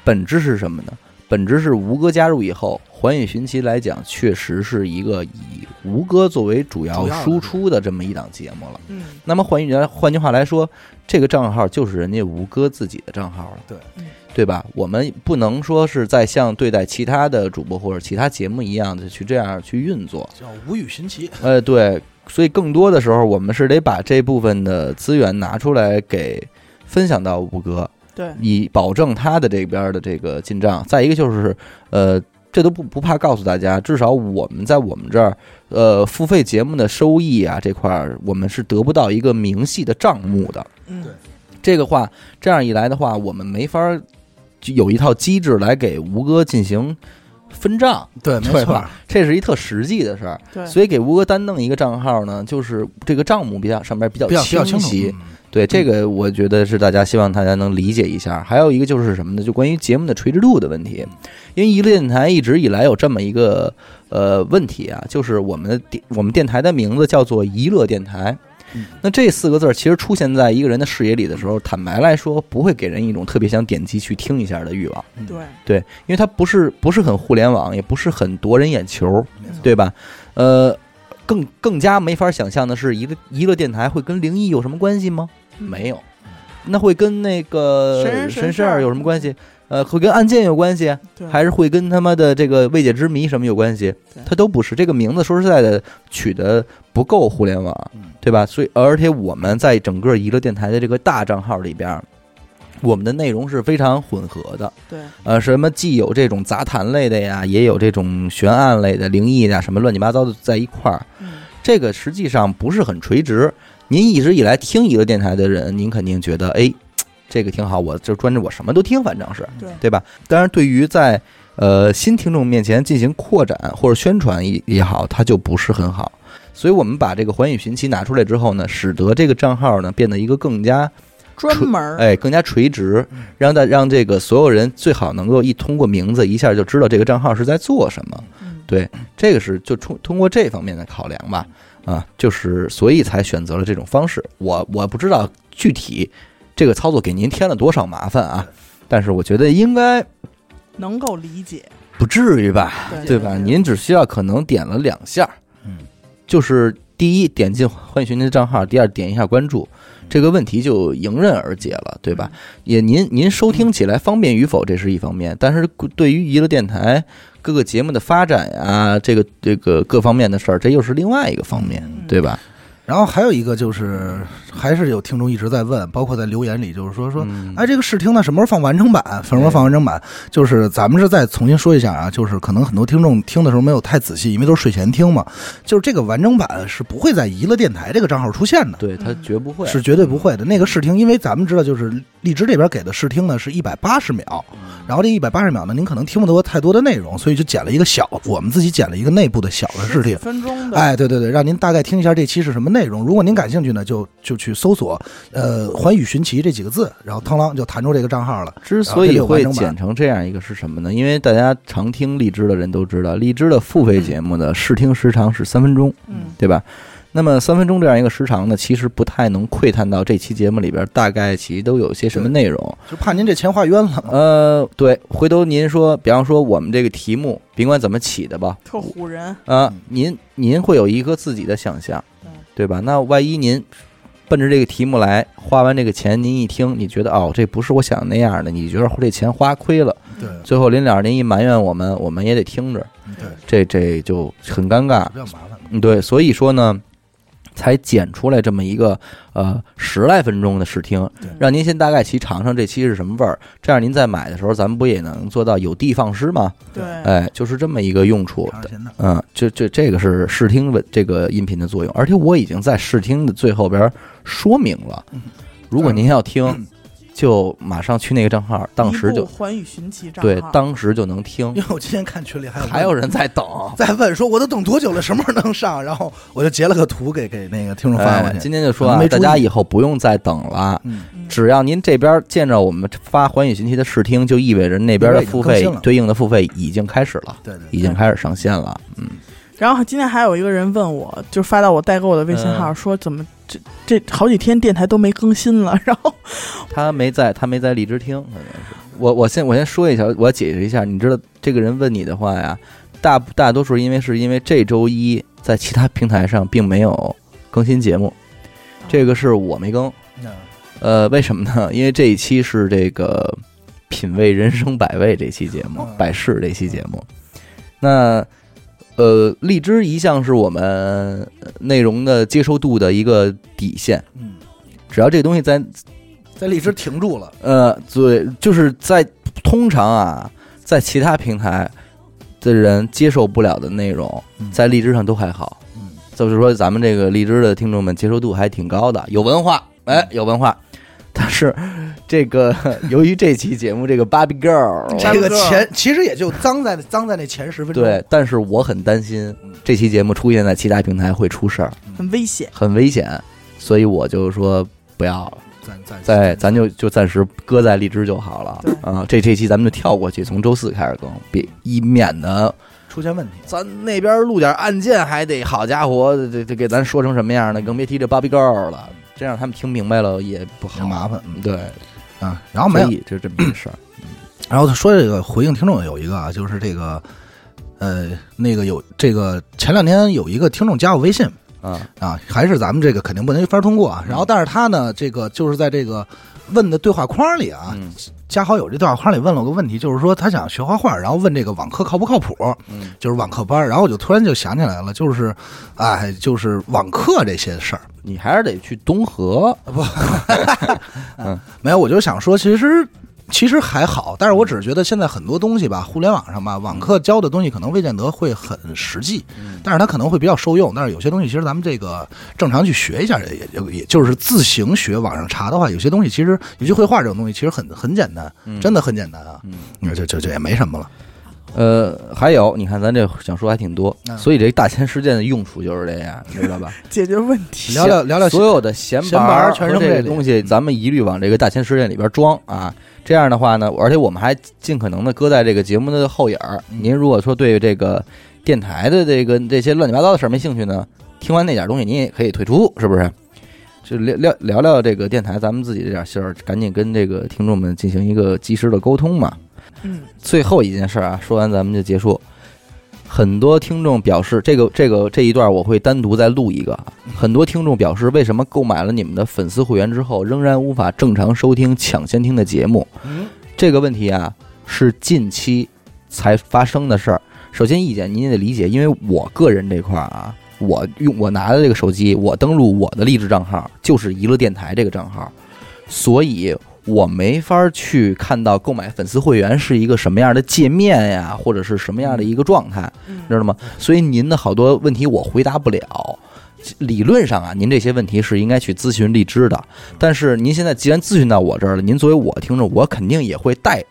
本质是什么呢？本质是吴哥加入以后，环宇寻奇来讲，确实是一个以吴哥作为主要输出的这么一档节目了。嗯。那么换句换句话来说，这个账号就是人家吴哥自己的账号了，对。嗯对吧？我们不能说是在像对待其他的主播或者其他节目一样的去这样去运作，叫无语神奇。呃，对，所以更多的时候，我们是得把这部分的资源拿出来给分享到五哥，对，以保证他的这边的这个进账。再一个就是，呃，这都不不怕告诉大家，至少我们在我们这儿，呃，付费节目的收益啊这块儿，我们是得不到一个明细的账目的。嗯对这个话，这样一来的话，我们没法儿就有一套机制来给吴哥进行分账，对，没错，这是一特实际的事儿。对，所以给吴哥单弄一个账号呢，就是这个账目比较上边比较清。晰。嗯对这个，我觉得是大家希望大家能理解一下。还有一个就是什么呢？就关于节目的垂直度的问题。因为娱乐电台一直以来有这么一个呃问题啊，就是我们的电我们电台的名字叫做娱乐电台嗯。那这四个字儿其实出现在一个人的视野里的时候，坦白来说，不会给人一种特别想点击去听一下的欲望。对，对，因为它不是不是很互联网，也不是很夺人眼球，对吧？呃，更更加没法想象的是，一个娱乐电台会跟灵异有什么关系吗？嗯没有。那会跟那个神神神事儿有什么关系？呃，会跟案件有关系，还是会跟他妈的这个未解之谜什么有关系对？它都不是。这个名字说实在的，取的不够互联网，嗯对吧？所以，而且我们在整个娱乐电台的这个大账号里边儿，我们的内容是非常混合的，对，呃，什么既有这种杂谈类的呀，也有这种悬案类的、灵异的呀，什么乱七八糟的在一块儿。嗯这个实际上不是很垂直。您一直以来听娱乐电台的人，您肯定觉得，哎，这个挺好，我就专着我什么都听，反正是对对吧？当然，对于在呃新听众面前进行扩展或者宣传也也好，它就不是很好。所以我们把这个环宇寻奇拿出来之后呢，使得这个账号呢变得一个更加专门儿。哎更加垂直，让大让这个所有人最好能够一通过名字一下就知道这个账号是在做什么。嗯。对，这个是就通通过这方面的考量吧，啊，就是所以才选择了这种方式。我我不知道具体这个操作给您添了多少麻烦啊，但是我觉得应该能够理解，不至于吧，对对吧？您只需要可能点了两下，嗯，就是第一点进欢喜寻的账号，第二点一下关注，这个问题就迎刃而解了，对吧？也您您收听起来方便与否，这是一方面，但是对于娱乐电台各个节目的发展呀，这个这个各方面的事儿，这又是另外一个方面，对吧？然后还有一个就是，还是有听众一直在问，包括在留言里，就是说说，嗯哎，这个试听呢什么时候放完整版？什么时候放完整版？就是咱们是再重新说一下啊，就是可能很多听众听的时候没有太仔细，因为都是睡前听嘛。就是这个完整版是不会在娱乐电台这个账号出现的，对它绝不会是绝对不会的。那个试听，因为咱们知道，就是荔枝这边给的试听呢是一百八十秒，然后这一百八十秒呢，您可能听不得太多的内容，所以就剪了一个小，我们自己剪了一个内部的小的试听几。分钟的，哎，对对对，让您大概听一下这期是什么内容。如果您感兴趣呢，就就去搜索呃“环宇寻奇”这几个字，然后腾啷就弹出这个账号了。之所以会剪成这样一个是什么呢？因为大家常听荔枝的人都知道，荔枝的付费节目的试听时长是三分钟，嗯，对吧？那么三分钟这样一个时长呢，其实不太能窥探到这期节目里边大概其都有些什么内容。就怕您这钱花冤了。呃，对，回头您说，比方说我们这个题目，甭管怎么起的吧，特唬人，啊，您您会有一个自己的想象嗯，对吧？那万一您奔着这个题目来，花完这个钱，您一听，你觉得哦，这不是我想的那样的，你觉得这钱花亏了，对最后临了您一埋怨我们，我们也得听着，对，这这就很尴尬。比较麻烦。嗯，对，所以说呢，才剪出来这么一个呃十来分钟的试听，让您先大概其尝尝这期是什么味儿，这样您在买的时候，咱们不也能做到有的放矢吗？对，哎，就是这么一个用处。嗯，这这这个是试听的这个音频的作用，而且我已经在试听的最后边说明了，如果您要听，就马上去那个账号，当时就宇寻奇账对，当时就能听因。为我今天看群里还有还有人在等，在问说，我都等多久了，什么时候能上？然后我就截了个图给给那个听众发过哎，去。今天就说大家以后不用再等了。只要您这边见着我们发环宇寻奇的试听，就意味着那边的付费对应的付费已经开始了，对对，已经开始上线了。嗯，然后今天还有一个人问我，就发到我代购的微信号，嗯说怎么这这好几天电台都没更新了，然后他没在，他没在荔枝听，可能是。我我先我先说一下，我解释一下，你知道这个人问你的话呀，大大多数因为是因为这周一在其他平台上并没有更新节目，这个是我没更。嗯呃，为什么呢？因为这一期是这个品味人生百味这期节目嗯，百事这期节目。那呃，荔枝一向是我们内容的接受度的一个底线，嗯，只要这个东西在在荔枝停住了，呃，对，就是在通常啊，在其他平台的人接受不了的内容，嗯在荔枝上都还好。嗯就是说，咱们这个荔枝的听众们接受度还挺高的，有文化，哎，有文化。但是，这个 由于这期节目这个 Barbie Girl，这个前其实也就脏在脏在那前十分钟。对，但是我很担心这期节目出现在其他平台会出事儿，很危险。很危险，所以我就说不要了，咱咱在咱就就暂时搁在荔枝就好了对啊。这这期咱们就跳过去，从周四开始更，别以免得出现问题。咱那边录点案件，还得好家伙，这这给咱说成什么样呢？更别提这 Barbie Girl 了，这让他们听明白了也不好，挺麻烦嗯对，啊，然后没有就这么一事儿。然后他说这个回应听众有一个啊，就是这个，呃，那个有这个前两天有一个听众加我微信，啊，啊，还是咱们这个肯定不能一分通过啊。然后，但是他呢，这个就是在这个问的对话框里啊，嗯加好友这对话框里问了我个问题，就是说他想学画画，然后问这个网课靠不靠谱，嗯就是网课班。然后我就突然就想起来了，就是，哎，就是网课这些事儿，你还是得去东河，不，嗯没有，我就想说，其实其实还好，但是我只是觉得现在很多东西吧，互联网上吧，网课教的东西可能未见得会很实际，但是它可能会比较受用。但是有些东西其实咱们这个正常去学一下，也也也就是自行学，网上查的话，有些东西其实尤其绘画这种东西，其实很很简单，真的很简单啊。嗯，就就就也没什么了。呃，还有，你看咱这想说还挺多，嗯所以这大千世界的用处就是这样，你知道吧？解决问题。聊聊聊聊所有的闲闲白儿儿全扔这这个东西，咱们一律往这个大千世界里边装啊。这样的话呢，而且我们还尽可能的搁在这个节目的后影儿。嗯您如果说对这个电台的这个这些乱七八糟的事儿没兴趣呢，听完那点东西您也可以退出，是不是？就聊聊聊聊这个电台，咱们自己这点事儿，赶紧跟这个听众们进行一个及时的沟通嘛。嗯，最后一件事儿啊，说完咱们就结束。很多听众表示，这个这个这一段我会单独再录一个啊。很多听众表示，为什么购买了你们的粉丝会员之后，仍然无法正常收听抢先听的节目？嗯，这个问题啊，是近期才发生的事儿。首先一点，您也得理解，因为我个人这块儿啊，我用我拿的这个手机，我登录我的励志账号就是娱乐电台这个账号，所以我没法去看到购买粉丝会员是一个什么样的界面呀，或者是什么样的一个状态，嗯知道吗？所以您的好多问题我回答不了。理论上啊，您这些问题是应该去咨询荔枝的，但是您现在既然咨询到我这儿了，您作为我听众，我肯定也会带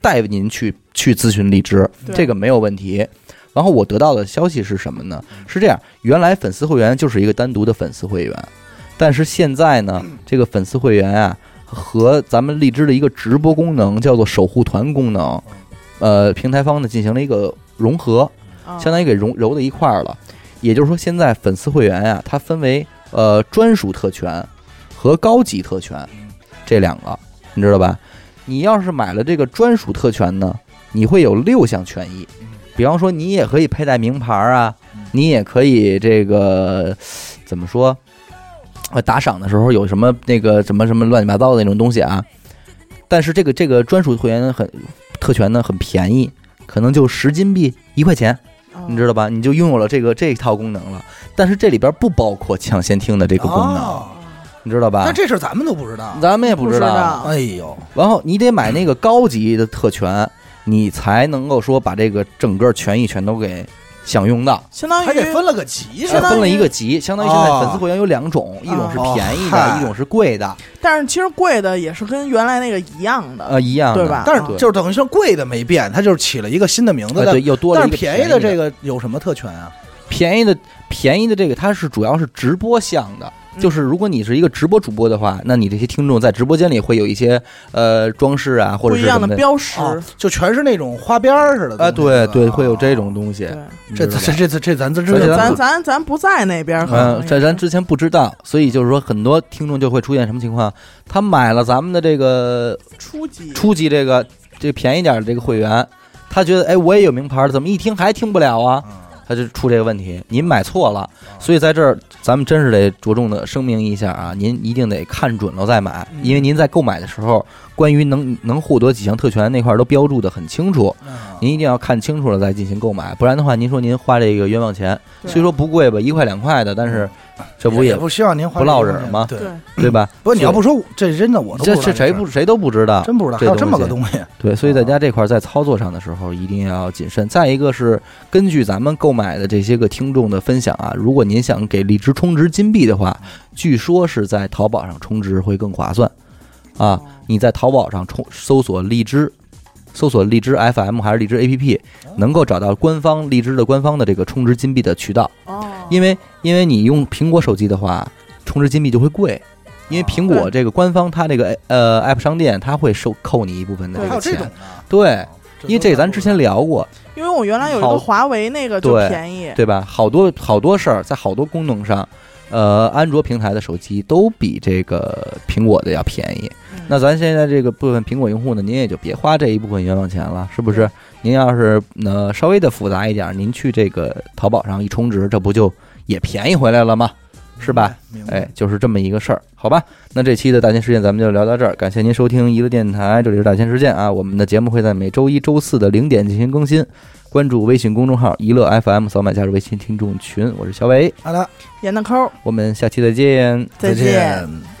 带您去去咨询荔枝，这个没有问题。然后我得到的消息是什么呢？是这样，原来粉丝会员就是一个单独的粉丝会员，但是现在呢，这个粉丝会员啊和咱们荔枝的一个直播功能叫做守护团功能，呃，平台方呢进行了一个融合，啊相当于给融揉在一块儿了。也就是说，现在粉丝会员呀、它分为呃专属特权和高级特权这两个，你知道吧？你要是买了这个专属特权呢，你会有六项权益，比方说你也可以佩戴名牌啊，你也可以这个怎么说？呃，打赏的时候有什么那个什么什么乱七八糟的那种东西啊？但是这个这个专属会员很特权呢很便宜，可能就十金币一块钱，啊你知道吧？你就拥有了这个这一套功能了。但是这里边不包括抢先听的这个功能，哦你知道吧那？这事儿咱们都不知道。咱们也不知不知道道。哎呦，然后你得买那个高级的特权，你才能够说把这个整个权益全都给享用的。相当于还得分了个级是吧？相当于分了一个级，相当于现在哦粉丝会员有两种，一种是便宜的，一种是贵的，但是其实贵的也是跟原来那个一样的，呃，一样，对吧但是就是等于说贵的没变，它就是起了一个新的名字对，。又多了一个但是便宜的的这个有什么特权啊？便宜的便宜的这个，它是主要是直播向的。嗯就是如果你是一个直播主播的话，那你这些听众在直播间里会有一些呃装饰啊，或者不一样的标识。哦，就全是那种花边儿似的。啊，对对，会有这种东西对。，这这这这这咱咱咱咱不在那边，嗯，也这咱之前不知道，所以就是说很多听众就会出现什么情况？他买了咱们的这个初级初级这个这便宜点的这个会员，他觉得哎我也有名牌儿，怎么一听还听不了啊？他就出这个问题，您买错了。所以在这儿咱们真是得着重的声明一下啊，您一定得看准了再买，因为您在购买的时候，关于能能获得几项特权那块儿都标注的很清楚，您一定要看清楚了再进行购买，不然的话，您说您花这个冤枉钱，虽说不贵吧，一块两块的，但是这不也也不希望您花不落这个忍吗对，对，吧？不过你要不说这真的我这这谁不谁都不知道，真不知道还有这么个东西。对，所以大家这块儿在操作上的时候一定要谨慎。再一个是根据咱们购买的这些个听众的分享啊，如果您想给荔枝充值金币的话，据说是在淘宝上充值会更划算啊。你在淘宝上充搜索荔枝，搜索荔枝 FM 还是荔枝 APP，能够找到官方荔枝的官方的这个充值金币的渠道。哦，因为因为你用苹果手机的话，充值金币就会贵，因为苹果这个官方它这个呃 App 商店它会收扣你一部分的这个钱？对，因为这咱之前聊过，因为我原来有一个华为那个就对便宜，对吧？好多好多事儿，在好多功能上，呃，安卓平台的手机都比这个苹果的要便宜。嗯那咱现在这个部分苹果用户呢，您也就别花这一部分冤枉钱了，是不是？您要是呃稍微的复杂一点，您去这个淘宝上一充值，这不就也便宜回来了嘛，是吧？哎，就是这么一个事儿，好吧？那这期的大千事件咱们就聊到这儿，感谢您收听娱乐电台，这里是大千事件啊。我们的节目会在每周一周四的零点进行更新，关注微信公众号“娱乐 FM”，扫码加入微信听众群。我是小伟，好的，严大抠，我们下期再见。再见。见。